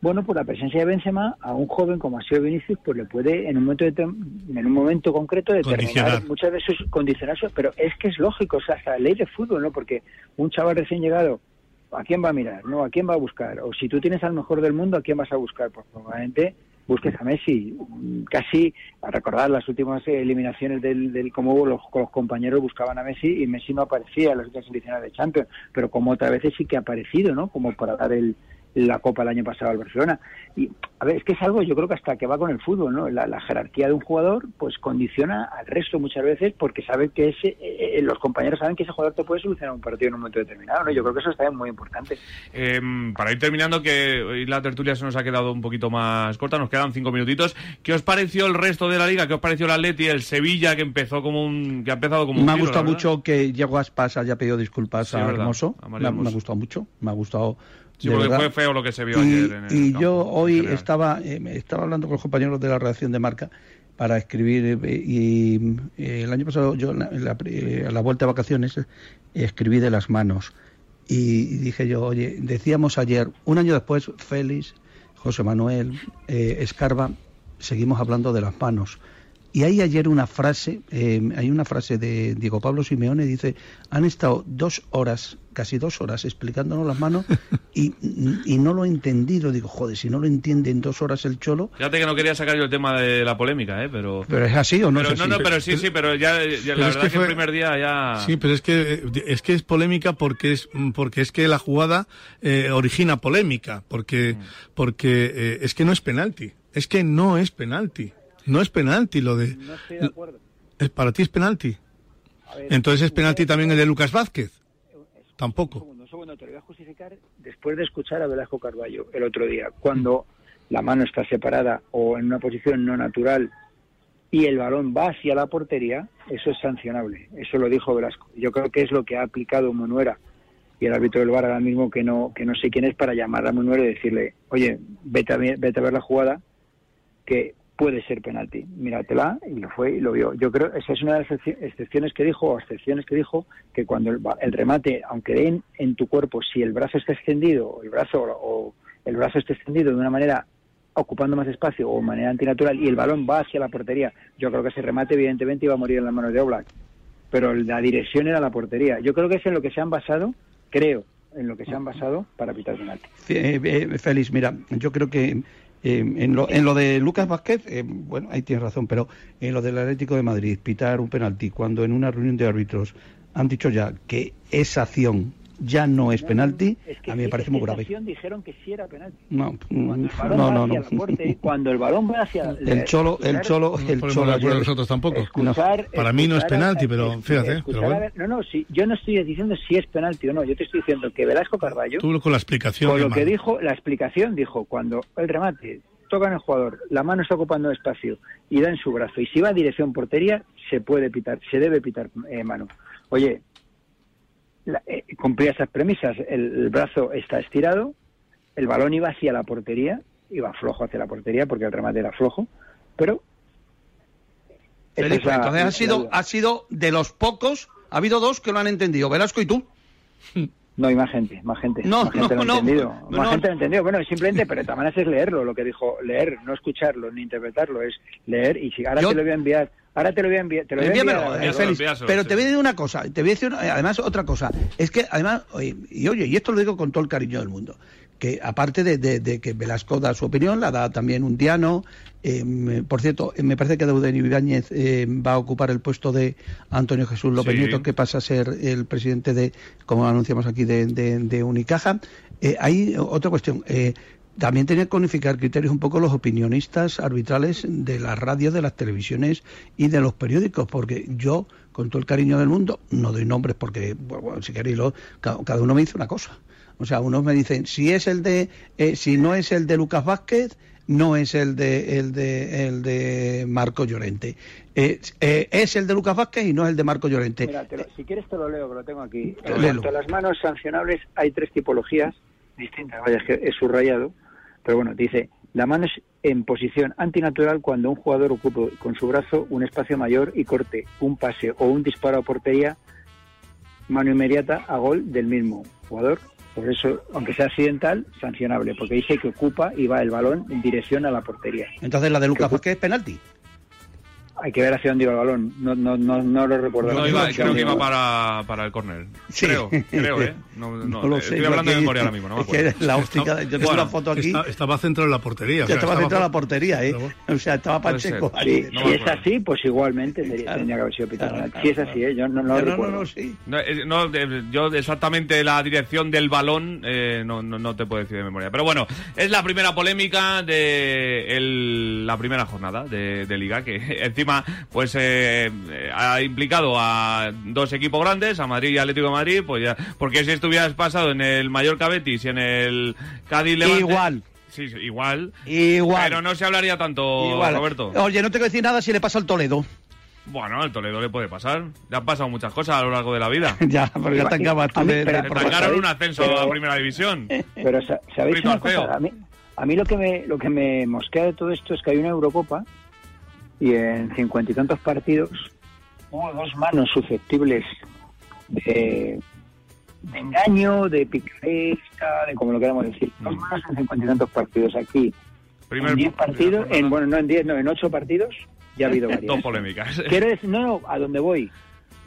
bueno, por la presencia de Benzema a un joven como ha sido Vinicius, pues le puede en un momento determ- en un momento concreto determinar Condicionar. muchas veces condicionar su- pero es que es lógico, o sea, hasta la ley de fútbol, ¿no? Porque un chaval recién llegado ¿a quién va a mirar? ¿No? ¿A quién va a buscar? O si tú tienes al mejor del mundo, ¿a quién vas a buscar? Pues probablemente busques a Messi. Casi, a recordar las últimas eliminaciones del, del cómo los, los compañeros buscaban a Messi y Messi no aparecía en las últimas eliminaciones de Champions, pero como otras veces sí que ha aparecido, ¿no? Como para dar el, la Copa el año pasado al Barcelona. Y, a ver, es que es algo, yo creo que hasta que va con el fútbol, ¿no? La, la jerarquía de un jugador, pues condiciona al resto muchas veces porque sabe que ese, eh, eh, los compañeros saben que ese jugador te puede solucionar un partido en un momento determinado, ¿no? Yo creo que eso está muy importante. Eh, para ir terminando, que hoy la tertulia se nos ha quedado un poquito más corta, nos quedan cinco minutitos. ¿Qué os pareció el resto de la liga? ¿Qué os pareció el Atleti, el Sevilla, que empezó como un, que ha empezado como un Me ha gustado mucho que Diego Aspas haya pedido disculpas Sí, a verdad, Hermoso. a me, ha- me ha Hermoso. gustado mucho, me ha gustado. Sí, porque fue feo lo que se vio y, ayer en el y campo, yo hoy general. estaba eh, estaba hablando con los compañeros de la redacción de Marca para escribir eh, y eh, el año pasado yo la- a la vuelta de vacaciones escribí de las manos y dije yo oye decíamos ayer un año después Félix José Manuel eh, Escarba seguimos hablando de las manos y hay ayer una frase, eh, hay una frase de Diego Pablo Simeone, dice, han estado dos horas, casi dos horas, explicándonos las manos y, y no lo he entendido. Digo, joder, si no lo entiende en dos horas el cholo, Fíjate que no quería sacar yo el tema de la polémica, ¿eh? Pero, pero es así o no pero, es no, así. no, pero sí, sí, pero ya, ya Pero la es verdad que que, fue- el primer día ya... Sí, pero es que es que es polémica porque es porque es que la jugada eh, origina polémica porque porque eh, es que no es penalti, es que no es penalti, no es penalti lo de. No estoy de acuerdo. ¿Es para ti es penalti? Ver, Entonces es penalti también el de Lucas Vázquez. Tampoco. Un segundo, te lo voy a justificar después de escuchar a Velasco Carballo el otro día, cuando la mano está separada o en una posición no natural y el balón va hacia la portería, eso es sancionable. Eso lo dijo Velasco. Yo creo que es lo que ha aplicado Monuera y el árbitro del VAR ahora mismo que no que no sé quién es para llamar a Monuera y decirle, oye, vete a, vete a ver la jugada que puede ser penalti. Míratela y lo fue y lo vio. Yo creo esa es una de las excepci- excepciones que dijo o excepciones que dijo que cuando el, el remate, aunque dé en, tu cuerpo, si el brazo está extendido el brazo o el brazo está extendido de una manera ocupando más espacio o de manera antinatural y el balón va hacia la portería, yo creo que ese remate evidentemente iba a morir en las manos de Oblak. Pero la dirección era la portería. Yo creo que es en lo que se han basado, creo, en lo que se han basado para pitar penalti. Eh, eh, Félix, mira, yo creo que eh, en, lo, en lo de Lucas Vázquez, eh, bueno, ahí tienes razón, pero en lo del Atlético de Madrid, pitar un penalti, cuando en una reunión de árbitros han dicho ya que esa acción ya no es penalti, Es que a mí me parece muy grave. dijeron que sí era penalti. No, mm, El balón no, no, hacia no. la porte- cuando el balón va hacia El cholo, el cholo, el podemos cholo nosotros tampoco. Escuchar- Para mí no es escuchar a- penalti, pero fíjate, escuchar pero a bueno. ver- no, no, sí, yo no estoy diciendo si es penalti o no, yo te estoy diciendo que Velasco Carballo, Tú con la explicación. con lo que dijo, la explicación dijo, cuando el remate toca en el jugador, la mano está ocupando espacio y da en su brazo, y si va a dirección portería, se puede pitar, se debe pitar eh, mano. Oye, la- eh, cumplía esas premisas, el, el brazo está estirado, el balón iba hacia la portería, iba flojo hacia la portería porque el remate era flojo, pero... Felipe, la- entonces ha sido, ha sido de los pocos, ha habido dos que lo han entendido, Velasco y tú. No, hay más gente, más gente. No, más gente no, lo ha no, entendido. no, más no. gente lo ha entendido. Bueno, simplemente, pero de todas maneras es leerlo, lo que dijo, leer, no escucharlo, ni interpretarlo, es leer. Y si ahora Yo- te lo voy a enviar, ahora te lo voy a enviar, te lo voy a enviar. eh, Félix. pero te voy a decir una cosa, te voy a decir una- además otra cosa. Es que además, oye, y oye, y esto lo digo con todo el cariño del mundo, que aparte de, de- de que Velasco da su opinión, la da también un diano. eh, por cierto, eh, me parece que Eugenio Ibáñez eh, va a ocupar el puesto de Antonio Jesús López Sí. Nieto, que pasa a ser el presidente de, como anunciamos aquí, de, de- de Unicaja. Eh, hay otra cuestión. eh, también tienen que unificar criterios un poco los opinionistas arbitrales de las radios, de las televisiones y de los periódicos, porque yo, con todo el cariño del mundo, no doy nombres porque, bueno, si queréis, lo- ca- cada uno me dice una cosa. O sea, unos me dicen, si es el de, eh, si no es el de Lucas Vázquez, no es el de el de el de Marco Llorente. Eh, eh, es el de Lucas Vázquez y no es el de Marco Llorente. Mira, te lo- si quieres te lo leo, que lo tengo aquí. En cuanto a las manos sancionables, hay tres tipologías distintas. Vaya, es que es subrayado. Pero bueno, dice, la mano es en posición antinatural cuando un jugador ocupe con su brazo un espacio mayor y corte un pase o un disparo a portería, mano inmediata a gol del mismo jugador. Por eso, aunque sea accidental, sancionable, porque dice que ocupa y va el balón en dirección a la portería. Entonces la de Lucas Vázquez es penalti. Hay que ver hacia dónde iba el balón. No, no, no, no lo recuerdo. No, iba- Hacia creo que iba para, para el córner. Sí. Creo, creo, ¿eh? No, no, No lo eh, sé, Estoy hablando de memoria ahora mismo, no me es que acuerdo. la óptica, yo tengo Bueno, una foto aquí. Está- estaba centrado en la portería. o sea, estaba centrado en la por- portería, ¿eh? O sea, estaba Pacheco. Sí, si es así, pues igualmente sería- tendría que haber sido pitado Claro. Si es así, ¿eh? yo no, no lo No, no, recuerdo. no, sí. No, eh, yo exactamente la dirección del balón eh, no, no, no te puedo decir de memoria. Pero bueno, es la primera polémica de el- la primera jornada de, de Liga, que encima pues eh, eh, ha implicado a dos equipos grandes, a Madrid y Atlético de Madrid, pues ya, porque si estuvieras pasado en el Mallorca Betis y en el Cádiz Levante... Igual. Sí, sí, igual. Igual. Pero no se hablaría tanto, Igual. Roberto. Oye, no tengo que decir nada si le pasa al Toledo. Bueno, al Toledo le puede pasar. Le han pasado muchas cosas a lo largo de la vida. ya, porque acabas tú A mí, de, pero- de Le un ascenso Pero- a la primera división. Pero sa- ¿sabéis una cosa? A mí, a mí lo que me lo que me mosquea de todo esto es que hay una Eurocopa y en cincuenta y tantos partidos hubo dos manos susceptibles de, de engaño, de picaresca, de como lo queramos decir. Dos manos en cincuenta y tantos partidos aquí. Primer- en diez partidos, en, bueno, no en diez, no, en ocho partidos ya ha habido varias. Dos polémicas. Quiero decir, no, no, a donde voy.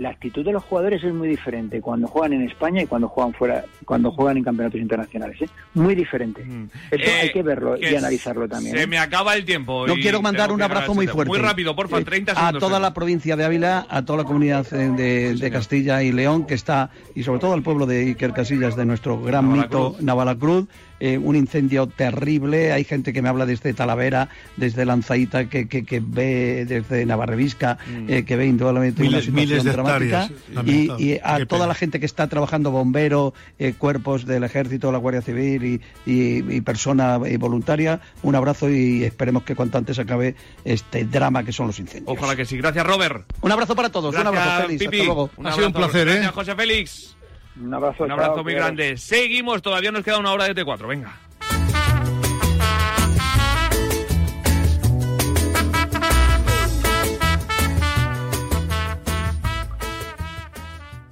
La actitud de los jugadores es muy diferente cuando juegan en España y cuando juegan fuera, cuando juegan en campeonatos internacionales. ¿eh? Muy diferente. Eso Eh, hay que verlo y analizarlo también. Se ¿eh? me acaba el tiempo. Yo quiero mandar un abrazo muy fuerte. Muy rápido, porfa, Eh, 30 A segundos. toda la provincia de Ávila, a toda la comunidad eh, de, de Castilla y León, que está, y sobre todo al pueblo de Iker Casillas, de nuestro gran mito Navalacruz. Eh, un incendio terrible. Hay gente que me habla desde Talavera, desde Lanzaíta, que, que, que ve desde Navarrevisca, eh, que ve indudablemente una Miles- situación miles de dramática. hectáreas, Y, y a Qué toda pena. la gente que está trabajando, bomberos, eh, cuerpos del Ejército, la Guardia Civil y, y, y persona eh, voluntaria, un abrazo y esperemos que cuanto antes acabe este drama que son los incendios. Ojalá que sí. Gracias, Robert. Un abrazo para todos, un abrazo, Félix. Pipi. Hasta luego. Un abrazo. Gracias, José Félix. Un abrazo, Un abrazo chao, muy grande. Seguimos, todavía nos queda una hora de T4. Venga.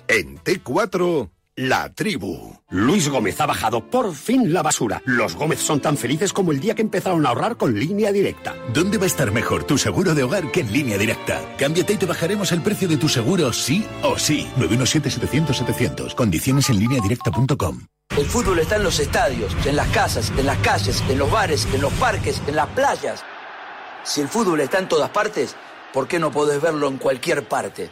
En T4, la tribu. Luis Gómez ha bajado por fin la basura. Los Gómez son tan felices como el día que empezaron a ahorrar con línea directa. ¿Dónde va a estar mejor tu seguro de hogar que en línea directa? Cámbiate y te bajaremos el precio de tu seguro sí o sí. 917-700-700. Condiciones en línea directa.com. El fútbol está en los estadios, en las casas, en las calles, en los bares, en los parques, en las playas. Si el fútbol está en todas partes, ¿por qué no podés verlo en cualquier parte?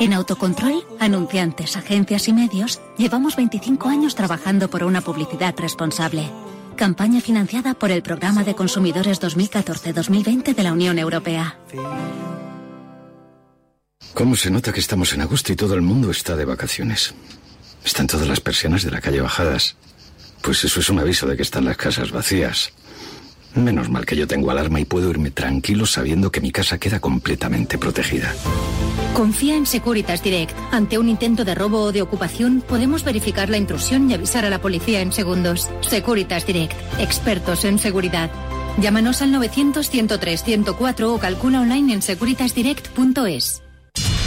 En Autocontrol, anunciantes, agencias y medios, llevamos 25 años trabajando por una publicidad responsable. Campaña financiada por el Programa de Consumidores 2014-2020 de la Unión Europea. ¿Cómo se nota que estamos en agosto y todo el mundo está de vacaciones? Están todas las persianas de la calle bajadas. Pues eso es un aviso de que están las casas vacías. Menos mal que yo tengo alarma y puedo irme tranquilo sabiendo que mi casa queda completamente protegida. Confía en Securitas Direct. Ante un intento de robo o de ocupación, podemos verificar la intrusión y avisar a la policía en segundos. Securitas Direct. Expertos en seguridad. Llámanos al 900-103-104 o calcula online en securitasdirect.es.